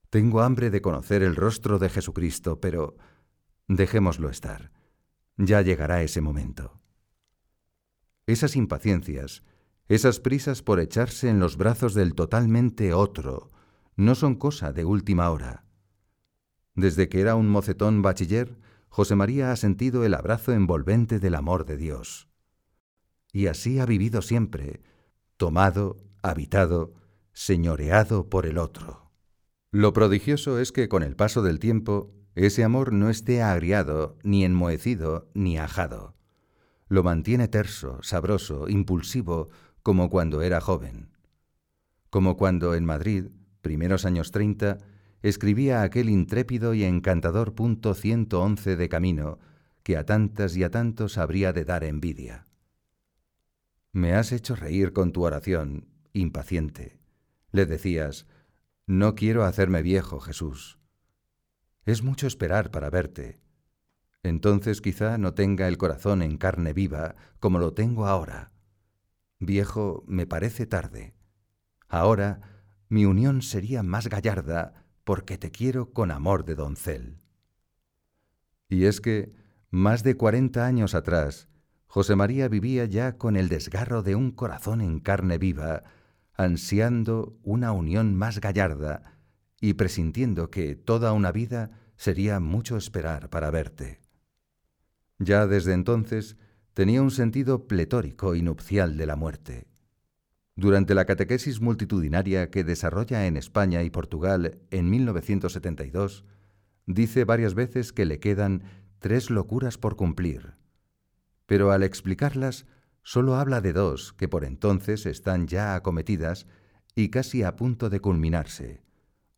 Tengo hambre de conocer el rostro de Jesucristo, pero dejémoslo estar. Ya llegará ese momento. Esas impaciencias, esas prisas por echarse en los brazos del totalmente otro, no son cosa de última hora. Desde que era un mocetón bachiller, José María ha sentido el abrazo envolvente del amor de Dios. Y así ha vivido siempre, tomado, habitado, señoreado por el otro. Lo prodigioso es que con el paso del tiempo, ese amor no esté agriado, ni enmohecido, ni ajado. Lo mantiene terso, sabroso, impulsivo, como cuando era joven. Como cuando en Madrid, primeros años treinta, escribía aquel intrépido y encantador punto 111 de camino que a tantas y a tantos habría de dar envidia. Me has hecho reír con tu oración, impaciente. Le decías, No quiero hacerme viejo, Jesús. Es mucho esperar para verte. Entonces quizá no tenga el corazón en carne viva como lo tengo ahora. Viejo, me parece tarde. Ahora mi unión sería más gallarda porque te quiero con amor de doncel. Y es que, más de cuarenta años atrás, José María vivía ya con el desgarro de un corazón en carne viva ansiando una unión más gallarda y presintiendo que toda una vida sería mucho esperar para verte. Ya desde entonces tenía un sentido pletórico y nupcial de la muerte. Durante la catequesis multitudinaria que desarrolla en España y Portugal en 1972, dice varias veces que le quedan tres locuras por cumplir. Pero al explicarlas solo habla de dos que por entonces están ya acometidas y casi a punto de culminarse.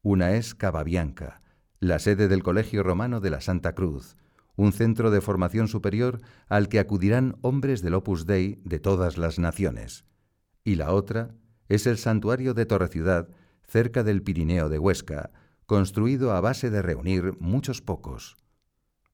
Una es Cavabianca, la sede del Colegio Romano de la Santa Cruz, un centro de formación superior al que acudirán hombres del Opus Dei de todas las naciones. Y la otra es el santuario de Torreciudad, cerca del Pirineo de Huesca, construido a base de reunir muchos pocos.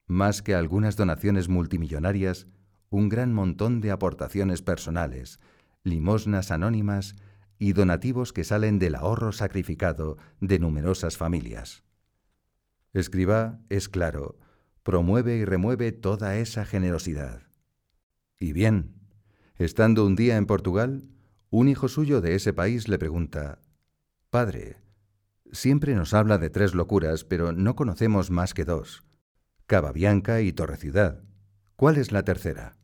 Más que algunas donaciones multimillonarias, un gran montón de aportaciones personales, limosnas anónimas y donativos que salen del ahorro sacrificado de numerosas familias. Escriba, es claro, promueve y remueve toda esa generosidad. Y bien, estando un día en Portugal, un hijo suyo de ese país le pregunta, Padre, siempre nos habla de tres locuras, pero no conocemos más que dos, Cavabianca y Torreciudad. ¿Cuál es la tercera?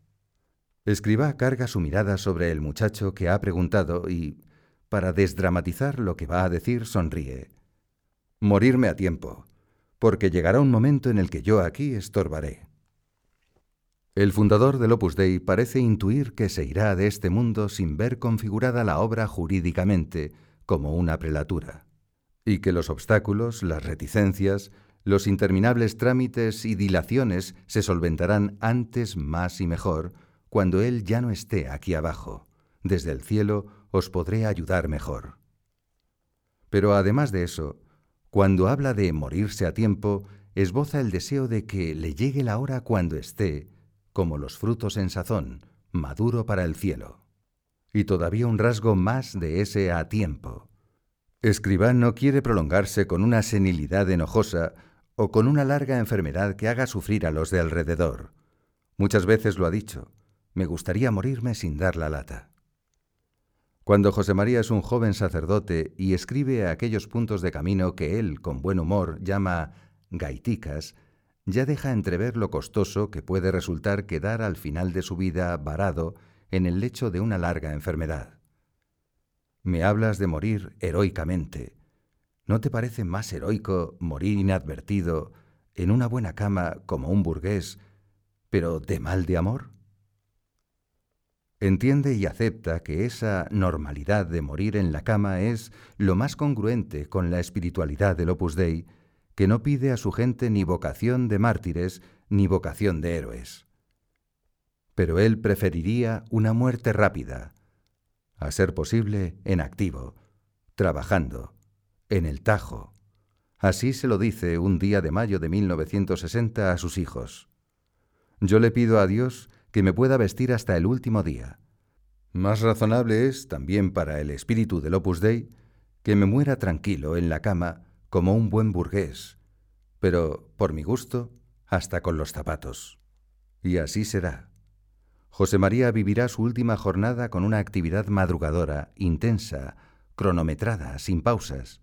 Escriba carga su mirada sobre el muchacho que ha preguntado y, para desdramatizar lo que va a decir, sonríe. Morirme a tiempo, porque llegará un momento en el que yo aquí estorbaré. El fundador del Opus Dei parece intuir que se irá de este mundo sin ver configurada la obra jurídicamente como una prelatura, y que los obstáculos, las reticencias, los interminables trámites y dilaciones se solventarán antes, más y mejor, cuando Él ya no esté aquí abajo. Desde el cielo os podré ayudar mejor. Pero además de eso, cuando habla de morirse a tiempo, esboza el deseo de que le llegue la hora cuando esté, como los frutos en sazón, maduro para el cielo. Y todavía un rasgo más de ese a tiempo. Escribán no quiere prolongarse con una senilidad enojosa o con una larga enfermedad que haga sufrir a los de alrededor. Muchas veces lo ha dicho, me gustaría morirme sin dar la lata. Cuando José María es un joven sacerdote y escribe aquellos puntos de camino que él, con buen humor, llama gaiticas, ya deja entrever lo costoso que puede resultar quedar al final de su vida varado en el lecho de una larga enfermedad. Me hablas de morir heroicamente. ¿No te parece más heroico morir inadvertido en una buena cama como un burgués, pero de mal de amor? Entiende y acepta que esa normalidad de morir en la cama es lo más congruente con la espiritualidad del Opus Dei, que no pide a su gente ni vocación de mártires ni vocación de héroes. Pero él preferiría una muerte rápida, a ser posible en activo, trabajando, en el Tajo. Así se lo dice un día de mayo de 1960 a sus hijos. Yo le pido a Dios que me pueda vestir hasta el último día. Más razonable es, también para el espíritu del Opus Dei, que me muera tranquilo en la cama como un buen burgués, pero, por mi gusto, hasta con los zapatos. Y así será. José María vivirá su última jornada con una actividad madrugadora, intensa, cronometrada, sin pausas,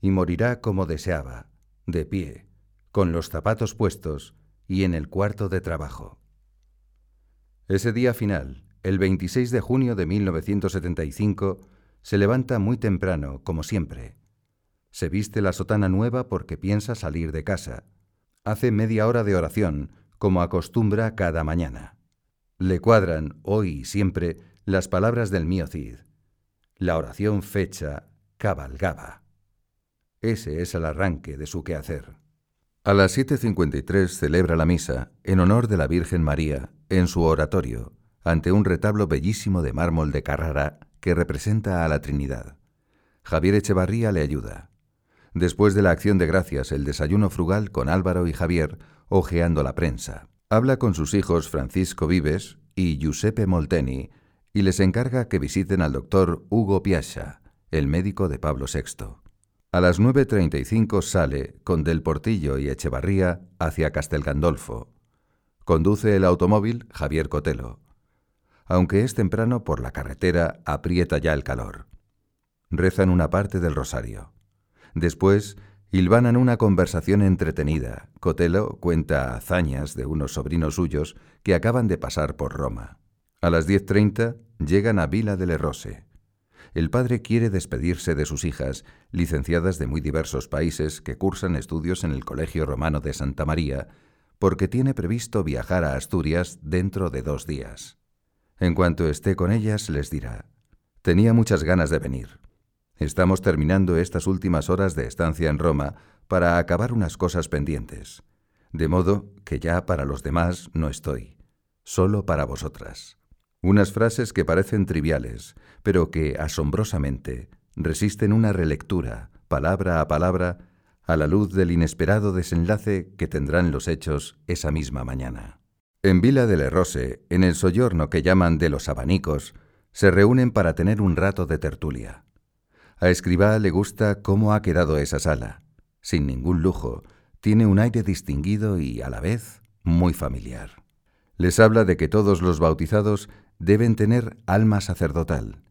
y morirá como deseaba, de pie, con los zapatos puestos y en el cuarto de trabajo. Ese día final, el 26 de junio de 1975, se levanta muy temprano, como siempre. Se viste la sotana nueva porque piensa salir de casa. Hace media hora de oración, como acostumbra cada mañana. Le cuadran, hoy y siempre, las palabras del mío Cid. La oración fecha cabalgaba. Ese es el arranque de su quehacer. A las 7.53 celebra la misa, en honor de la Virgen María, en su oratorio, ante un retablo bellísimo de mármol de Carrara que representa a la Trinidad. Javier Echevarría le ayuda. Después de la acción de gracias, el desayuno frugal con Álvaro y Javier, hojeando la prensa. Habla con sus hijos Francisco Vives y Giuseppe Molteni y les encarga que visiten al doctor Hugo Piascia, el médico de Pablo VI. A las 9.35 sale, con Del Portillo y Echevarría, hacia Castel Gandolfo. Conduce el automóvil Javier Cotelo. Aunque es temprano, por la carretera aprieta ya el calor. Rezan una parte del rosario. Después, hilvanan una conversación entretenida. Cotelo cuenta hazañas de unos sobrinos suyos que acaban de pasar por Roma. A las 10.30 llegan a Vila de Lerrose. El padre quiere despedirse de sus hijas, licenciadas de muy diversos países que cursan estudios en el Colegio Romano de Santa María, porque tiene previsto viajar a Asturias dentro de dos días. En cuanto esté con ellas, les dirá, tenía muchas ganas de venir. Estamos terminando estas últimas horas de estancia en Roma para acabar unas cosas pendientes, de modo que ya para los demás no estoy, solo para vosotras. Unas frases que parecen triviales, pero que, asombrosamente, resisten una relectura, palabra a palabra, a la luz del inesperado desenlace que tendrán los hechos esa misma mañana. En Vila de Lerrose, en el soyorno que llaman de los abanicos, se reúnen para tener un rato de tertulia. A Escribá le gusta cómo ha quedado esa sala. Sin ningún lujo, tiene un aire distinguido y, a la vez, muy familiar. Les habla de que todos los bautizados deben tener alma sacerdotal,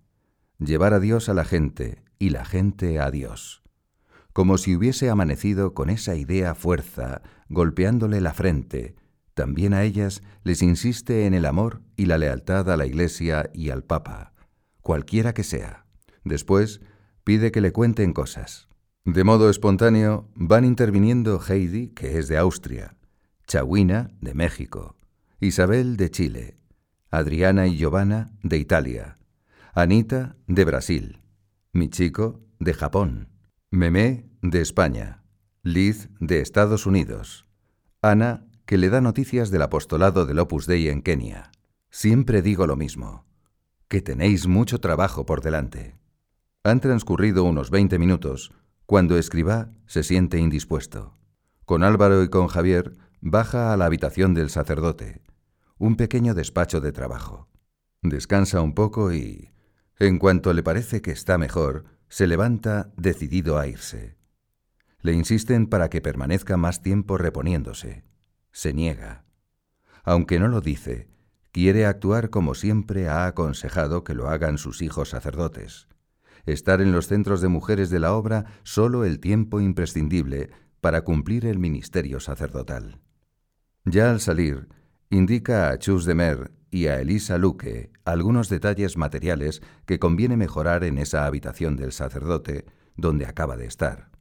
llevar a Dios a la gente y la gente a Dios como si hubiese amanecido con esa idea fuerza, golpeándole la frente. También a ellas les insiste en el amor y la lealtad a la Iglesia y al Papa, cualquiera que sea. Después pide que le cuenten cosas. De modo espontáneo van interviniendo Heidi, que es de Austria, Chawina, de México, Isabel, de Chile, Adriana y Giovanna, de Italia, Anita, de Brasil, Michiko, de Japón, Memé, de España. Liz, de Estados Unidos. Ana, que le da noticias del apostolado del Opus Dei en Kenia. Siempre digo lo mismo, que tenéis mucho trabajo por delante. Han transcurrido unos veinte minutos cuando Escribá se siente indispuesto. Con Álvaro y con Javier baja a la habitación del sacerdote, un pequeño despacho de trabajo. Descansa un poco y, en cuanto le parece que está mejor, se levanta decidido a irse. Le insisten para que permanezca más tiempo reponiéndose. Se niega. Aunque no lo dice, quiere actuar como siempre ha aconsejado que lo hagan sus hijos sacerdotes. Estar en los centros de mujeres de la obra solo el tiempo imprescindible para cumplir el ministerio sacerdotal. Ya al salir, indica a Chus de Mer y a Elisa Luque algunos detalles materiales que conviene mejorar en esa habitación del sacerdote donde acaba de estar.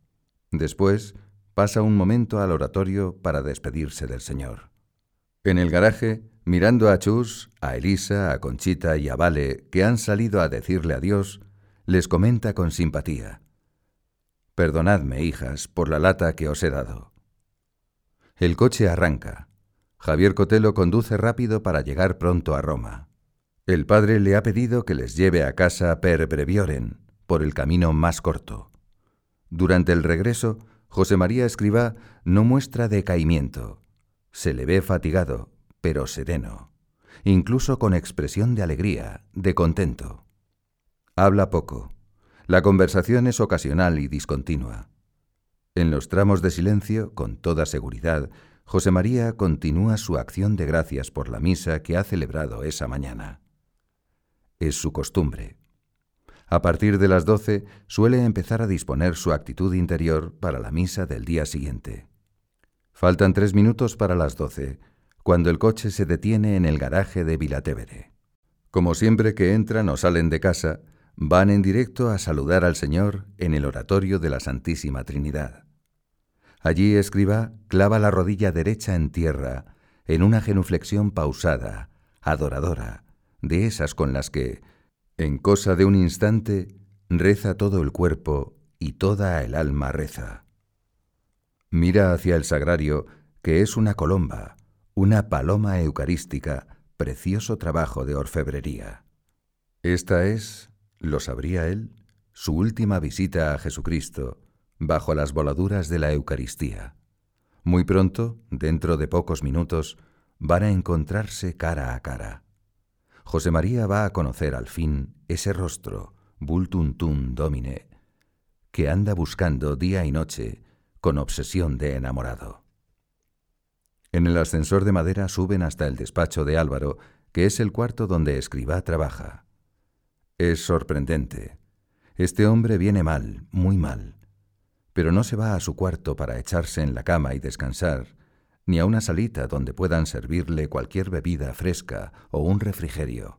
Después, pasa un momento al oratorio para despedirse del Señor. En el garaje, mirando a Chus, a Elisa, a Conchita y a Vale, que han salido a decirle adiós, les comenta con simpatía. Perdonadme, hijas, por la lata que os he dado. El coche arranca. Javier Cotelo conduce rápido para llegar pronto a Roma. El padre le ha pedido que les lleve a casa per brevioren, por el camino más corto. Durante el regreso, José María Escribá no muestra decaimiento. Se le ve fatigado, pero sereno, incluso con expresión de alegría, de contento. Habla poco. La conversación es ocasional y discontinua. En los tramos de silencio, con toda seguridad, José María continúa su acción de gracias por la misa que ha celebrado esa mañana. Es su costumbre. A partir de las doce suele empezar a disponer su actitud interior para la misa del día siguiente. Faltan tres minutos para las doce, cuando el coche se detiene en el garaje de Vilatevere. Como siempre que entran o salen de casa, van en directo a saludar al Señor en el oratorio de la Santísima Trinidad. Allí escriba clava la rodilla derecha en tierra, en una genuflexión pausada, adoradora, de esas con las que, en cosa de un instante, reza todo el cuerpo y toda el alma reza. Mira hacia el sagrario, que es una colomba, una paloma eucarística, precioso trabajo de orfebrería. Esta es, lo sabría él, su última visita a Jesucristo, bajo las voladuras de la Eucaristía. Muy pronto, dentro de pocos minutos, van a encontrarse cara a cara. José María va a conocer al fin ese rostro, vultuntum domine, que anda buscando día y noche con obsesión de enamorado. En el ascensor de madera suben hasta el despacho de Álvaro, que es el cuarto donde escriba trabaja. Es sorprendente. Este hombre viene mal, muy mal. Pero no se va a su cuarto para echarse en la cama y descansar, ni a una salita donde puedan servirle cualquier bebida fresca o un refrigerio.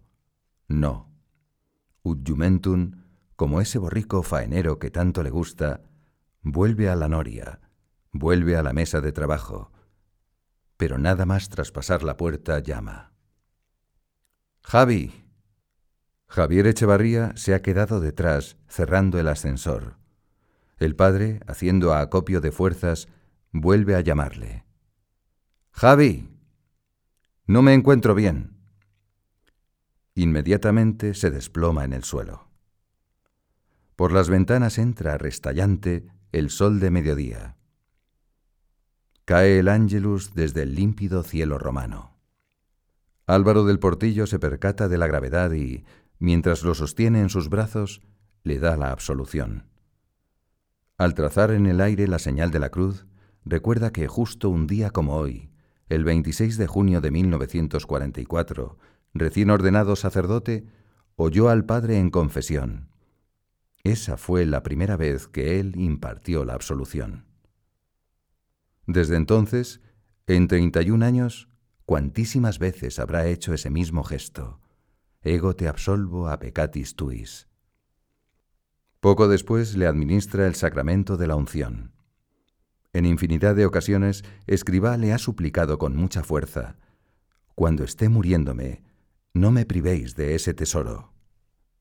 No. Udjumentum, como ese borrico faenero que tanto le gusta, vuelve a la noria, vuelve a la mesa de trabajo, pero nada más traspasar la puerta llama. Javi. Javier Echevarría se ha quedado detrás, cerrando el ascensor. El padre, haciendo acopio de fuerzas, vuelve a llamarle. Javi, no me encuentro bien. Inmediatamente se desploma en el suelo. Por las ventanas entra restallante el sol de mediodía. Cae el ángelus desde el límpido cielo romano. Álvaro del Portillo se percata de la gravedad y, mientras lo sostiene en sus brazos, le da la absolución. Al trazar en el aire la señal de la cruz, recuerda que justo un día como hoy, el 26 de junio de 1944, recién ordenado sacerdote, oyó al Padre en confesión. Esa fue la primera vez que él impartió la absolución. Desde entonces, en 31 años, cuantísimas veces habrá hecho ese mismo gesto. Ego te absolvo a peccatis tuis. Poco después le administra el sacramento de la unción. En infinidad de ocasiones, Escribá le ha suplicado con mucha fuerza, Cuando esté muriéndome, no me privéis de ese tesoro.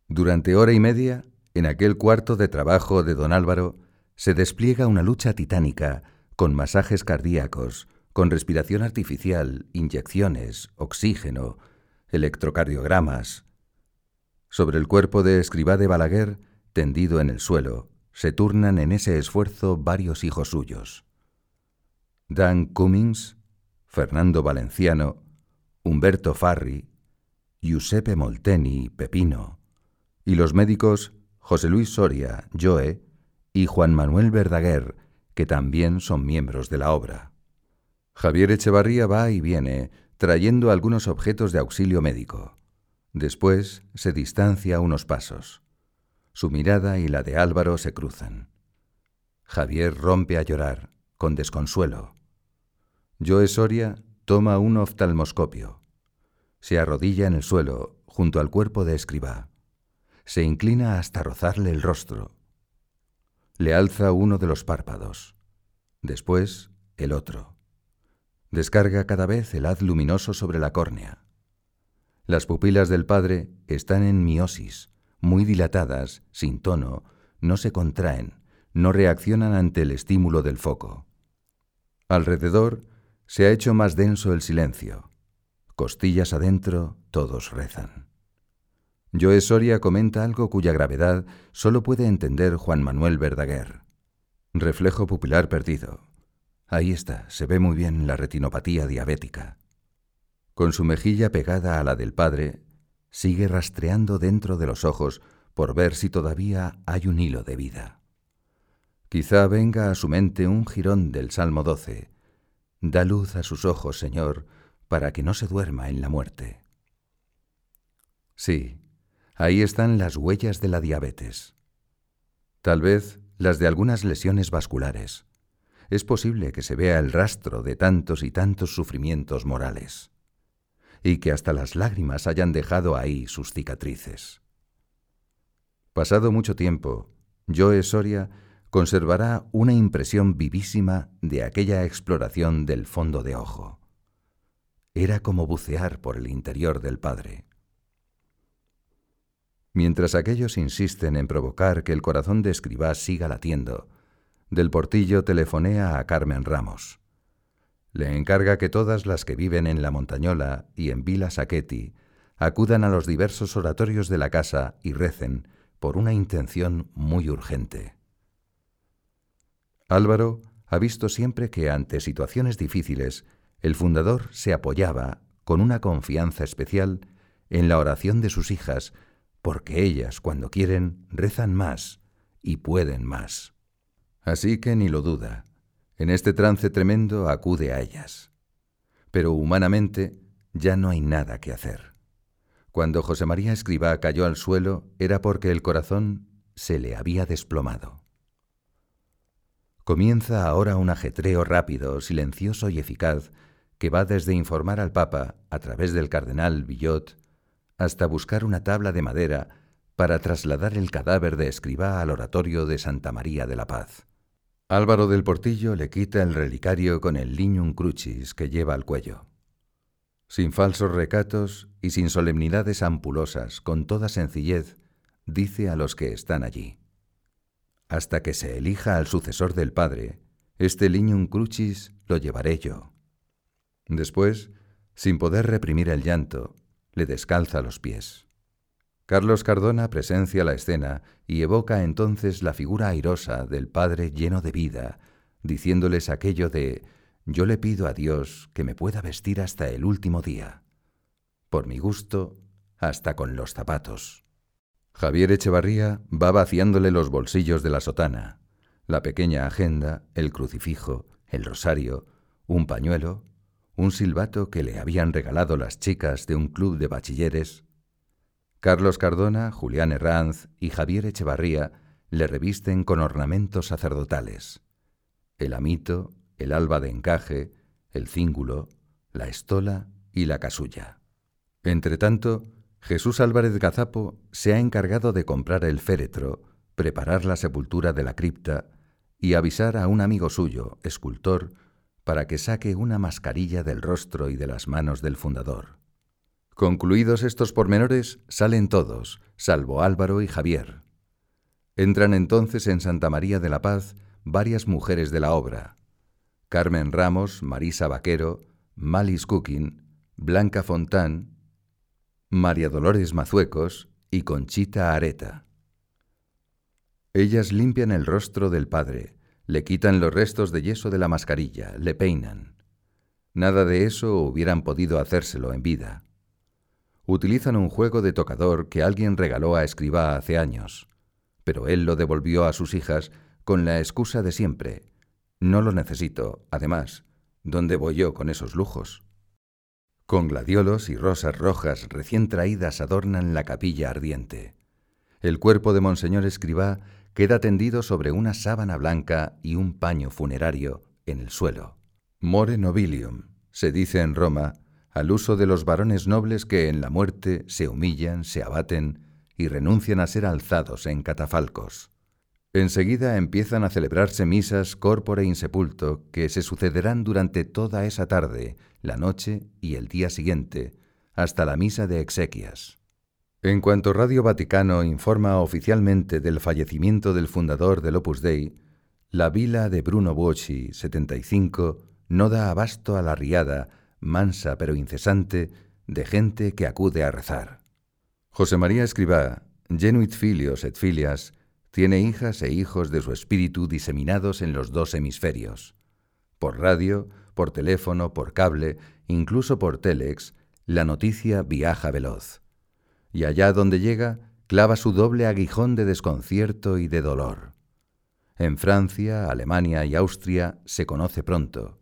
Durante hora y media, en aquel cuarto de trabajo de don Álvaro, se despliega una lucha titánica, con masajes cardíacos, con respiración artificial, inyecciones, oxígeno, electrocardiogramas. Sobre el cuerpo de escribá de Balaguer, tendido en el suelo, se turnan en ese esfuerzo varios hijos suyos. Dan Cummings, Fernando Valenciano, Humberto Farri, Giuseppe Molteni, Pepino, y los médicos José Luis Soria, Joe, y Juan Manuel Verdaguer, que también son miembros de la obra. Javier Echevarría va y viene, trayendo algunos objetos de auxilio médico. Después se distancia unos pasos. Su mirada y la de Álvaro se cruzan. Javier rompe a llorar, con desconsuelo. Joe Soria toma un oftalmoscopio. Se arrodilla en el suelo, junto al cuerpo de escribá. Se inclina hasta rozarle el rostro. Le alza uno de los párpados. Después, el otro. Descarga cada vez el haz luminoso sobre la córnea. Las pupilas del padre están en miosis, muy dilatadas, sin tono, no se contraen, no reaccionan ante el estímulo del foco. Alrededor se ha hecho más denso el silencio. Costillas adentro, todos rezan. Joe Soria comenta algo cuya gravedad solo puede entender Juan Manuel Verdaguer. Reflejo pupilar perdido. Ahí está, se ve muy bien la retinopatía diabética. Con su mejilla pegada a la del padre, sigue rastreando dentro de los ojos por ver si todavía hay un hilo de vida. Quizá venga a su mente un jirón del Salmo 12. Da luz a sus ojos, Señor, para que no se duerma en la muerte. Sí, ahí están las huellas de la diabetes. Tal vez las de algunas lesiones vasculares es posible que se vea el rastro de tantos y tantos sufrimientos morales, y que hasta las lágrimas hayan dejado ahí sus cicatrices. Pasado mucho tiempo, Joe Soria conservará una impresión vivísima de aquella exploración del fondo de ojo. Era como bucear por el interior del padre. Mientras aquellos insisten en provocar que el corazón de Escribá siga latiendo, del portillo telefonea a Carmen Ramos. Le encarga que todas las que viven en La Montañola y en Vila Saqueti acudan a los diversos oratorios de la casa y recen por una intención muy urgente. Álvaro ha visto siempre que ante situaciones difíciles el fundador se apoyaba, con una confianza especial, en la oración de sus hijas, porque ellas, cuando quieren, rezan más y pueden más. Así que ni lo duda. En este trance tremendo acude a ellas. Pero humanamente ya no hay nada que hacer. Cuando José María Escribá cayó al suelo era porque el corazón se le había desplomado. Comienza ahora un ajetreo rápido, silencioso y eficaz que va desde informar al Papa, a través del cardenal Villot, hasta buscar una tabla de madera para trasladar el cadáver de Escribá al oratorio de Santa María de la Paz. Álvaro del Portillo le quita el relicario con el lignum crucis que lleva al cuello. Sin falsos recatos y sin solemnidades ampulosas, con toda sencillez, dice a los que están allí. Hasta que se elija al sucesor del Padre, este lignum crucis lo llevaré yo. Después, sin poder reprimir el llanto, le descalza los pies. Carlos Cardona presencia la escena y evoca entonces la figura airosa del Padre lleno de vida, diciéndoles aquello de Yo le pido a Dios que me pueda vestir hasta el último día. Por mi gusto, hasta con los zapatos. Javier Echevarría va vaciándole los bolsillos de la sotana, la pequeña agenda, el crucifijo, el rosario, un pañuelo, un silbato que le habían regalado las chicas de un club de bachilleres Carlos Cardona, Julián Herranz y Javier Echevarría le revisten con ornamentos sacerdotales. El amito, el alba de encaje, el cíngulo, la estola y la casulla. Entretanto, Jesús Álvarez Gazapo se ha encargado de comprar el féretro, preparar la sepultura de la cripta y avisar a un amigo suyo, escultor, para que saque una mascarilla del rostro y de las manos del fundador. Concluidos estos pormenores, salen todos, salvo Álvaro y Javier. Entran entonces en Santa María de la Paz varias mujeres de la obra. Carmen Ramos, Marisa Vaquero, Malis Cooking, Blanca Fontán, María Dolores Mazuecos y Conchita Areta. Ellas limpian el rostro del padre, le quitan los restos de yeso de la mascarilla, le peinan. Nada de eso hubieran podido hacérselo en vida. Utilizan un juego de tocador que alguien regaló a Escribá hace años, pero él lo devolvió a sus hijas con la excusa de siempre. No lo necesito, además, ¿dónde voy yo con esos lujos? Con gladiolos y rosas rojas recién traídas adornan la capilla ardiente. El cuerpo de Monseñor Escribá queda tendido sobre una sábana blanca y un paño funerario en el suelo. More nobilium, se dice en Roma, al uso de los varones nobles que en la muerte se humillan, se abaten y renuncian a ser alzados en catafalcos. Enseguida empiezan a celebrarse misas corpore insepulto que se sucederán durante toda esa tarde, la noche y el día siguiente, hasta la misa de exequias. En cuanto Radio Vaticano informa oficialmente del fallecimiento del fundador del Opus Dei, la vila de Bruno Buocci, 75, no da abasto a la riada, mansa pero incesante, de gente que acude a rezar. José María Escribá, genuit filios et filias, tiene hijas e hijos de su espíritu diseminados en los dos hemisferios. Por radio, por teléfono, por cable, incluso por telex, la noticia viaja veloz y allá donde llega clava su doble aguijón de desconcierto y de dolor. En Francia, Alemania y Austria se conoce pronto.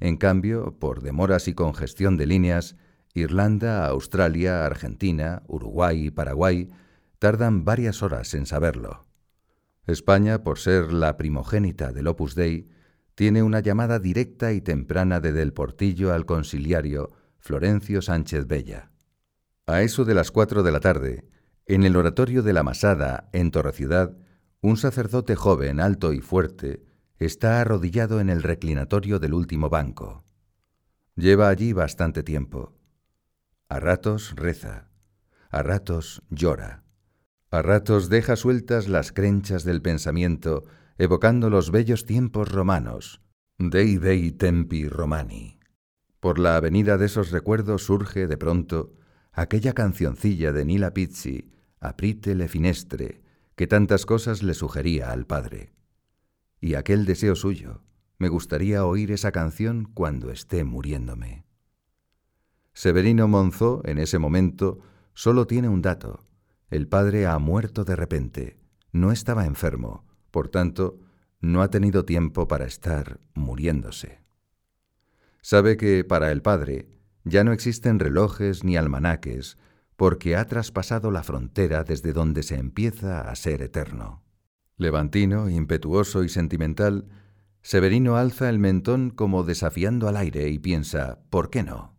En cambio, por demoras y congestión de líneas, Irlanda, Australia, Argentina, Uruguay y Paraguay tardan varias horas en saberlo. España, por ser la primogénita del Opus Dei, tiene una llamada directa y temprana de Del Portillo al conciliario Florencio Sánchez Bella. A eso de las cuatro de la tarde, en el oratorio de la Masada, en Torreciudad, un sacerdote joven, alto y fuerte, está arrodillado en el reclinatorio del último banco. Lleva allí bastante tiempo. A ratos reza, a ratos llora, a ratos deja sueltas las crenchas del pensamiento, evocando los bellos tiempos romanos, Dei Dei Tempi Romani. Por la avenida de esos recuerdos surge, de pronto, aquella cancioncilla de Nila Pizzi, Aprite le finestre, que tantas cosas le sugería al padre. Y aquel deseo suyo, me gustaría oír esa canción cuando esté muriéndome. Severino Monzó, en ese momento, solo tiene un dato. El padre ha muerto de repente. No estaba enfermo, por tanto, no ha tenido tiempo para estar muriéndose. Sabe que para el padre ya no existen relojes ni almanaques, porque ha traspasado la frontera desde donde se empieza a ser eterno. Levantino, impetuoso y sentimental, Severino alza el mentón como desafiando al aire y piensa, ¿por qué no?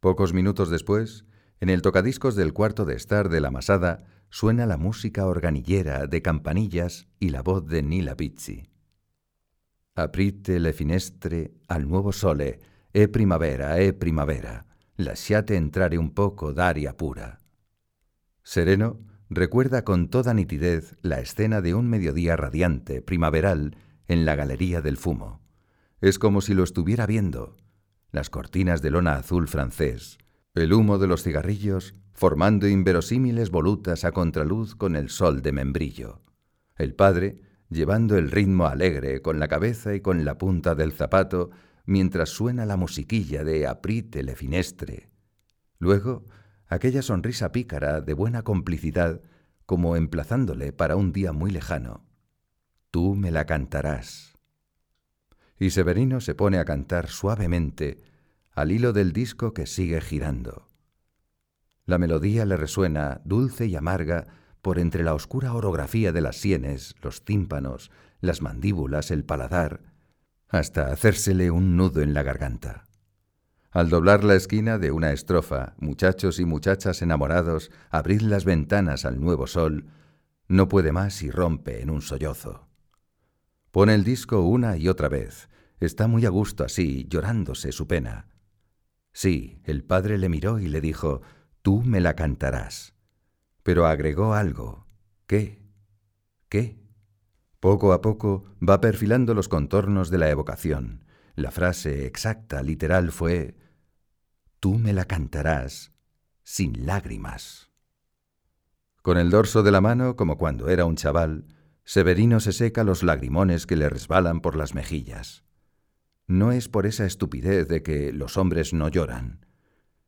Pocos minutos después, en el tocadiscos del cuarto de estar de la masada, suena la música organillera de campanillas y la voz de Nila Pizzi. Aprite le finestre al nuevo sole, è primavera, è primavera. Lasciate entrare un poco d'aria pura. Sereno recuerda con toda nitidez la escena de un mediodía radiante, primaveral, en la Galería del Fumo. Es como si lo estuviera viendo. Las cortinas de lona azul francés, el humo de los cigarrillos, formando inverosímiles volutas a contraluz con el sol de membrillo. El padre, llevando el ritmo alegre con la cabeza y con la punta del zapato, mientras suena la musiquilla de Aprite le finestre. Luego, aquella sonrisa pícara de buena complicidad, como emplazándole para un día muy lejano. Tú me la cantarás. Y Severino se pone a cantar suavemente al hilo del disco que sigue girando. La melodía le resuena, dulce y amarga, por entre la oscura orografía de las sienes, los tímpanos, las mandíbulas, el paladar, hasta hacérsele un nudo en la garganta. Al doblar la esquina de una estrofa, muchachos y muchachas enamorados, abrid las ventanas al nuevo sol, no puede más y rompe en un sollozo. Pone el disco una y otra vez. Está muy a gusto así, llorándose su pena. Sí, el padre le miró y le dijo, Tú me la cantarás. Pero agregó algo. ¿Qué? ¿Qué? Poco a poco va perfilando los contornos de la evocación. La frase exacta, literal, fue Tú me la cantarás sin lágrimas. Con el dorso de la mano, como cuando era un chaval, Severino se seca los lagrimones que le resbalan por las mejillas. No es por esa estupidez de que los hombres no lloran,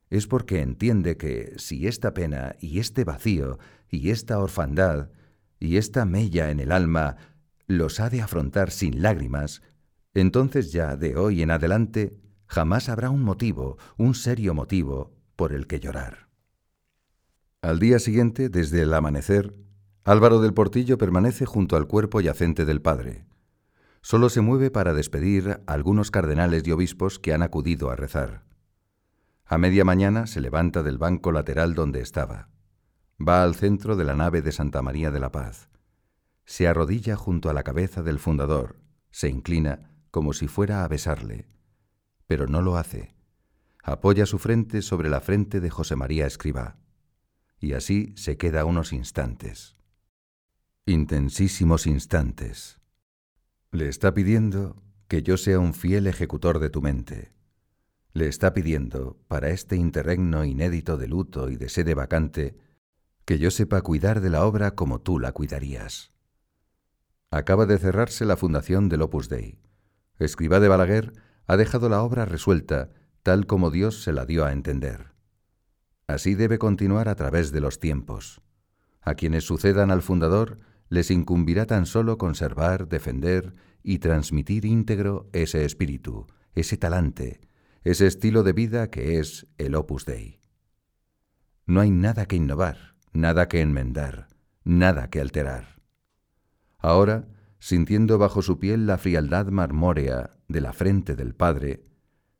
es porque entiende que si esta pena y este vacío y esta orfandad y esta mella en el alma los ha de afrontar sin lágrimas, entonces ya de hoy en adelante jamás habrá un motivo, un serio motivo, por el que llorar. Al día siguiente, desde el amanecer, Álvaro del Portillo permanece junto al cuerpo yacente del padre. Solo se mueve para despedir a algunos cardenales y obispos que han acudido a rezar. A media mañana se levanta del banco lateral donde estaba. Va al centro de la nave de Santa María de la Paz. Se arrodilla junto a la cabeza del fundador, se inclina como si fuera a besarle, pero no lo hace. Apoya su frente sobre la frente de José María Escribá, y así se queda unos instantes. Intensísimos instantes. Le está pidiendo que yo sea un fiel ejecutor de tu mente. Le está pidiendo, para este interregno inédito de luto y de sede vacante, que yo sepa cuidar de la obra como tú la cuidarías. Acaba de cerrarse la fundación del Opus Dei. Escriba de Balaguer ha dejado la obra resuelta, tal como Dios se la dio a entender. Así debe continuar a través de los tiempos. A quienes sucedan al fundador les incumbirá tan solo conservar, defender y transmitir íntegro ese espíritu, ese talante, ese estilo de vida que es el Opus Dei. No hay nada que innovar, nada que enmendar, nada que alterar. Ahora, sintiendo bajo su piel la frialdad marmórea de la frente del Padre,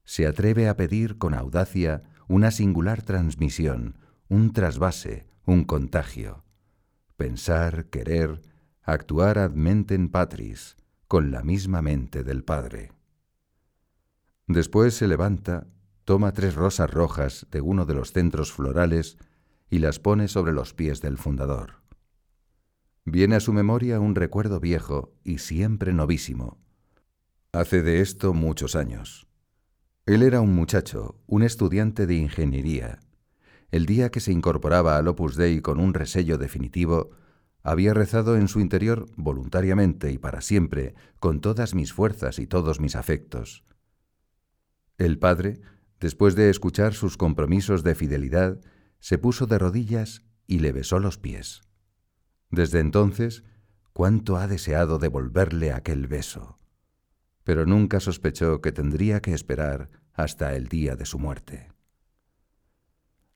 se atreve a pedir con audacia una singular transmisión, un trasvase, un contagio. Pensar, querer, actuar ad mentem patris, con la misma mente del Padre. Después se levanta, toma tres rosas rojas de uno de los centros florales y las pone sobre los pies del fundador. Viene a su memoria un recuerdo viejo y siempre novísimo. Hace de esto muchos años. Él era un muchacho, un estudiante de ingeniería. El día que se incorporaba al Opus Dei con un resello definitivo, había rezado en su interior voluntariamente y para siempre, con todas mis fuerzas y todos mis afectos. El padre, después de escuchar sus compromisos de fidelidad, se puso de rodillas y le besó los pies. Desde entonces, cuánto ha deseado devolverle aquel beso, pero nunca sospechó que tendría que esperar hasta el día de su muerte.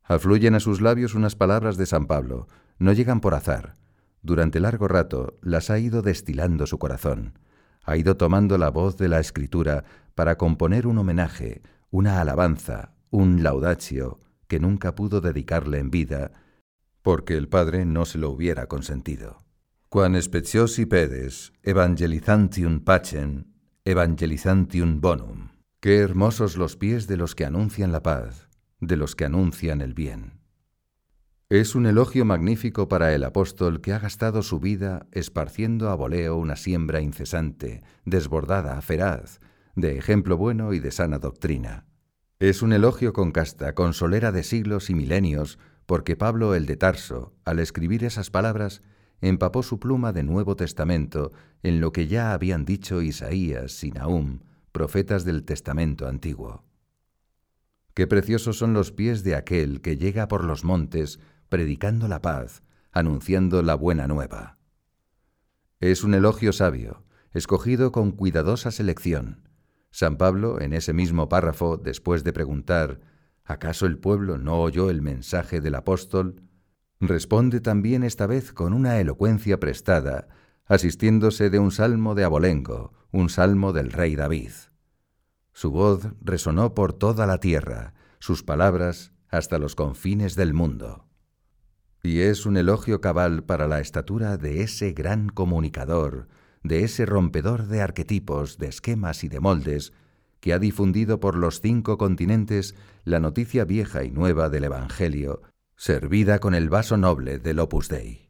Afluyen a sus labios unas palabras de San Pablo, no llegan por azar. Durante largo rato las ha ido destilando su corazón, ha ido tomando la voz de la escritura para componer un homenaje, una alabanza, un laudacio, que nunca pudo dedicarle en vida, porque el Padre no se lo hubiera consentido. Quan speciosi pedes evangelizantium pacem, evangelizantium bonum. Qué hermosos los pies de los que anuncian la paz, de los que anuncian el bien. Es un elogio magnífico para el apóstol que ha gastado su vida esparciendo a voleo una siembra incesante, desbordada, feraz, de ejemplo bueno y de sana doctrina. Es un elogio con casta, consolera de siglos y milenios, porque Pablo el de Tarso, al escribir esas palabras, empapó su pluma de Nuevo Testamento en lo que ya habían dicho Isaías y Nahum, profetas del Testamento antiguo. Qué preciosos son los pies de aquel que llega por los montes predicando la paz, anunciando la buena nueva. Es un elogio sabio, escogido con cuidadosa selección, San Pablo, en ese mismo párrafo, después de preguntar ¿acaso el pueblo no oyó el mensaje del apóstol? Responde también esta vez con una elocuencia prestada, asistiéndose de un salmo de abolengo, un salmo del rey David. Su voz resonó por toda la tierra, sus palabras hasta los confines del mundo. Y es un elogio cabal para la estatura de ese gran comunicador, de ese rompedor de arquetipos, de esquemas y de moldes, que ha difundido por los cinco continentes la noticia vieja y nueva del Evangelio, servida con el vaso noble del Opus Dei.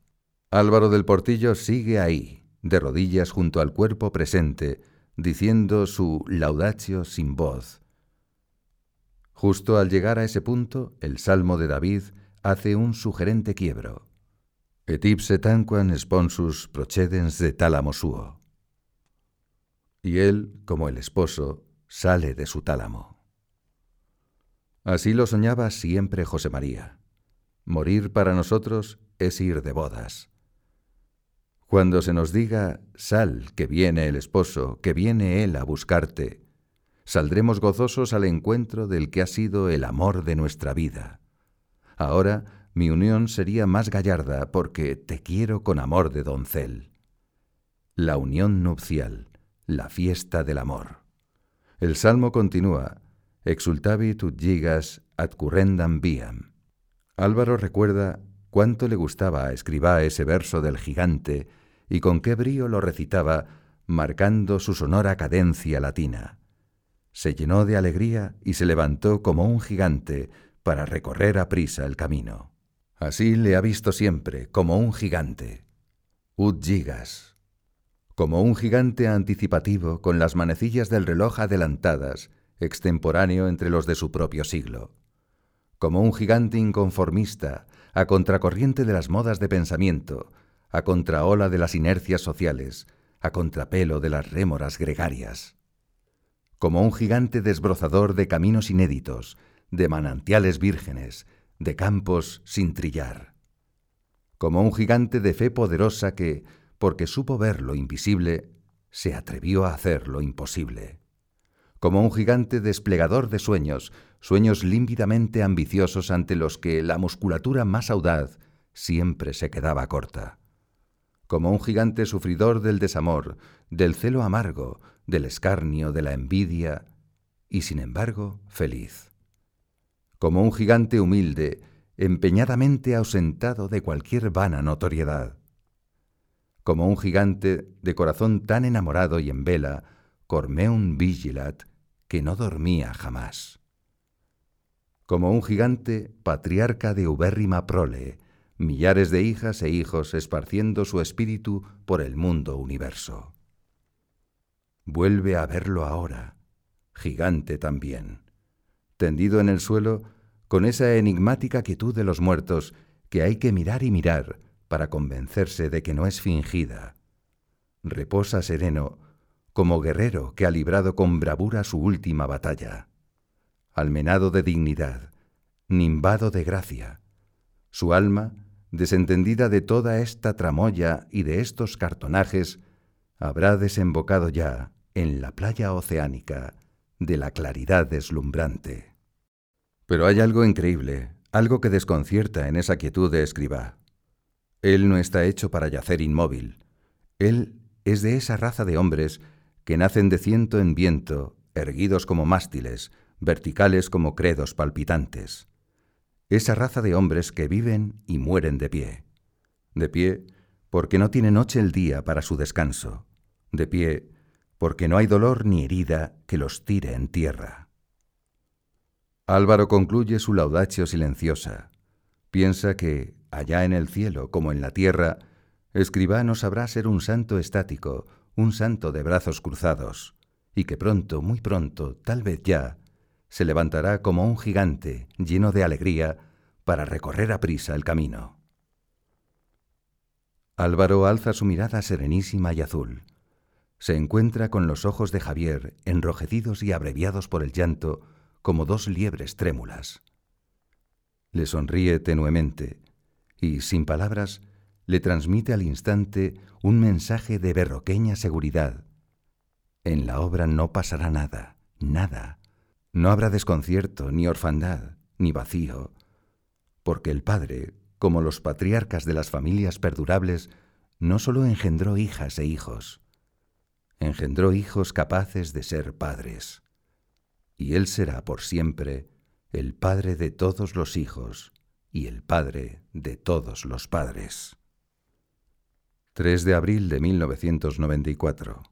Álvaro del Portillo sigue ahí, de rodillas junto al cuerpo presente, diciendo su laudatio sin voz. Justo al llegar a ese punto, el Salmo de David hace un sugerente quiebro. Et ipse tanquam sponsus procedens de tálamo suo. Y él, como el esposo, sale de su tálamo. Así lo soñaba siempre José María. Morir para nosotros es ir de bodas. Cuando se nos diga, sal, que viene el esposo, que viene él a buscarte, saldremos gozosos al encuentro del que ha sido el amor de nuestra vida. Ahora mi unión sería más gallarda porque te quiero con amor de doncel. La unión nupcial, la fiesta del amor. El salmo continúa, exultavit ut gigas ad currendam viam. Álvaro recuerda cuánto le gustaba a Escribá ese verso del gigante y con qué brío lo recitaba, marcando su sonora cadencia latina se llenó de alegría y se levantó como un gigante para recorrer a prisa el camino. Así le ha visto siempre, como un gigante. Ut gigas. Como un gigante anticipativo con las manecillas del reloj adelantadas, extemporáneo entre los de su propio siglo. Como un gigante inconformista, a contracorriente de las modas de pensamiento, a contraola de las inercias sociales, a contrapelo de las rémoras gregarias como un gigante desbrozador de caminos inéditos, de manantiales vírgenes, de campos sin trillar. Como un gigante de fe poderosa que, porque supo ver lo invisible, se atrevió a hacer lo imposible. Como un gigante desplegador de sueños, sueños límpidamente ambiciosos ante los que la musculatura más audaz siempre se quedaba corta como un gigante sufridor del desamor, del celo amargo, del escarnio, de la envidia, y sin embargo feliz. Como un gigante humilde, empeñadamente ausentado de cualquier vana notoriedad. Como un gigante de corazón tan enamorado y en vela, cormeum vigilat, que no dormía jamás. Como un gigante patriarca de ubérrima prole, millares de hijas e hijos esparciendo su espíritu por el mundo universo. Vuelve a verlo ahora, gigante también, tendido en el suelo con esa enigmática quietud de los muertos que hay que mirar y mirar para convencerse de que no es fingida. Reposa sereno, como guerrero que ha librado con bravura su última batalla, almenado de dignidad, nimbado de gracia, su alma desentendida de toda esta tramoya y de estos cartonajes, habrá desembocado ya en la playa oceánica de la claridad deslumbrante. Pero hay algo increíble, algo que desconcierta en esa quietud de escriba. Él no está hecho para yacer inmóvil. Él es de esa raza de hombres que nacen de ciento en viento, erguidos como mástiles, verticales como credos palpitantes esa raza de hombres que viven y mueren de pie. De pie porque no tiene noche el día para su descanso. De pie porque no hay dolor ni herida que los tire en tierra. Álvaro concluye su laudacio silenciosa. Piensa que, allá en el cielo como en la tierra, escribano sabrá ser un santo estático, un santo de brazos cruzados, y que pronto, muy pronto, tal vez ya, se levantará como un gigante lleno de alegría para recorrer a prisa el camino. Álvaro alza su mirada serenísima y azul. Se encuentra con los ojos de Javier enrojecidos y abreviados por el llanto como dos liebres trémulas. Le sonríe tenuemente y, sin palabras, le transmite al instante un mensaje de berroqueña seguridad. En la obra no pasará nada, nada. No habrá desconcierto, ni orfandad, ni vacío, porque el Padre, como los patriarcas de las familias perdurables, no sólo engendró hijas e hijos, engendró hijos capaces de ser padres, y Él será por siempre el Padre de todos los hijos y el Padre de todos los padres. 3 de abril de 1994.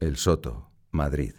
El Soto, Madrid.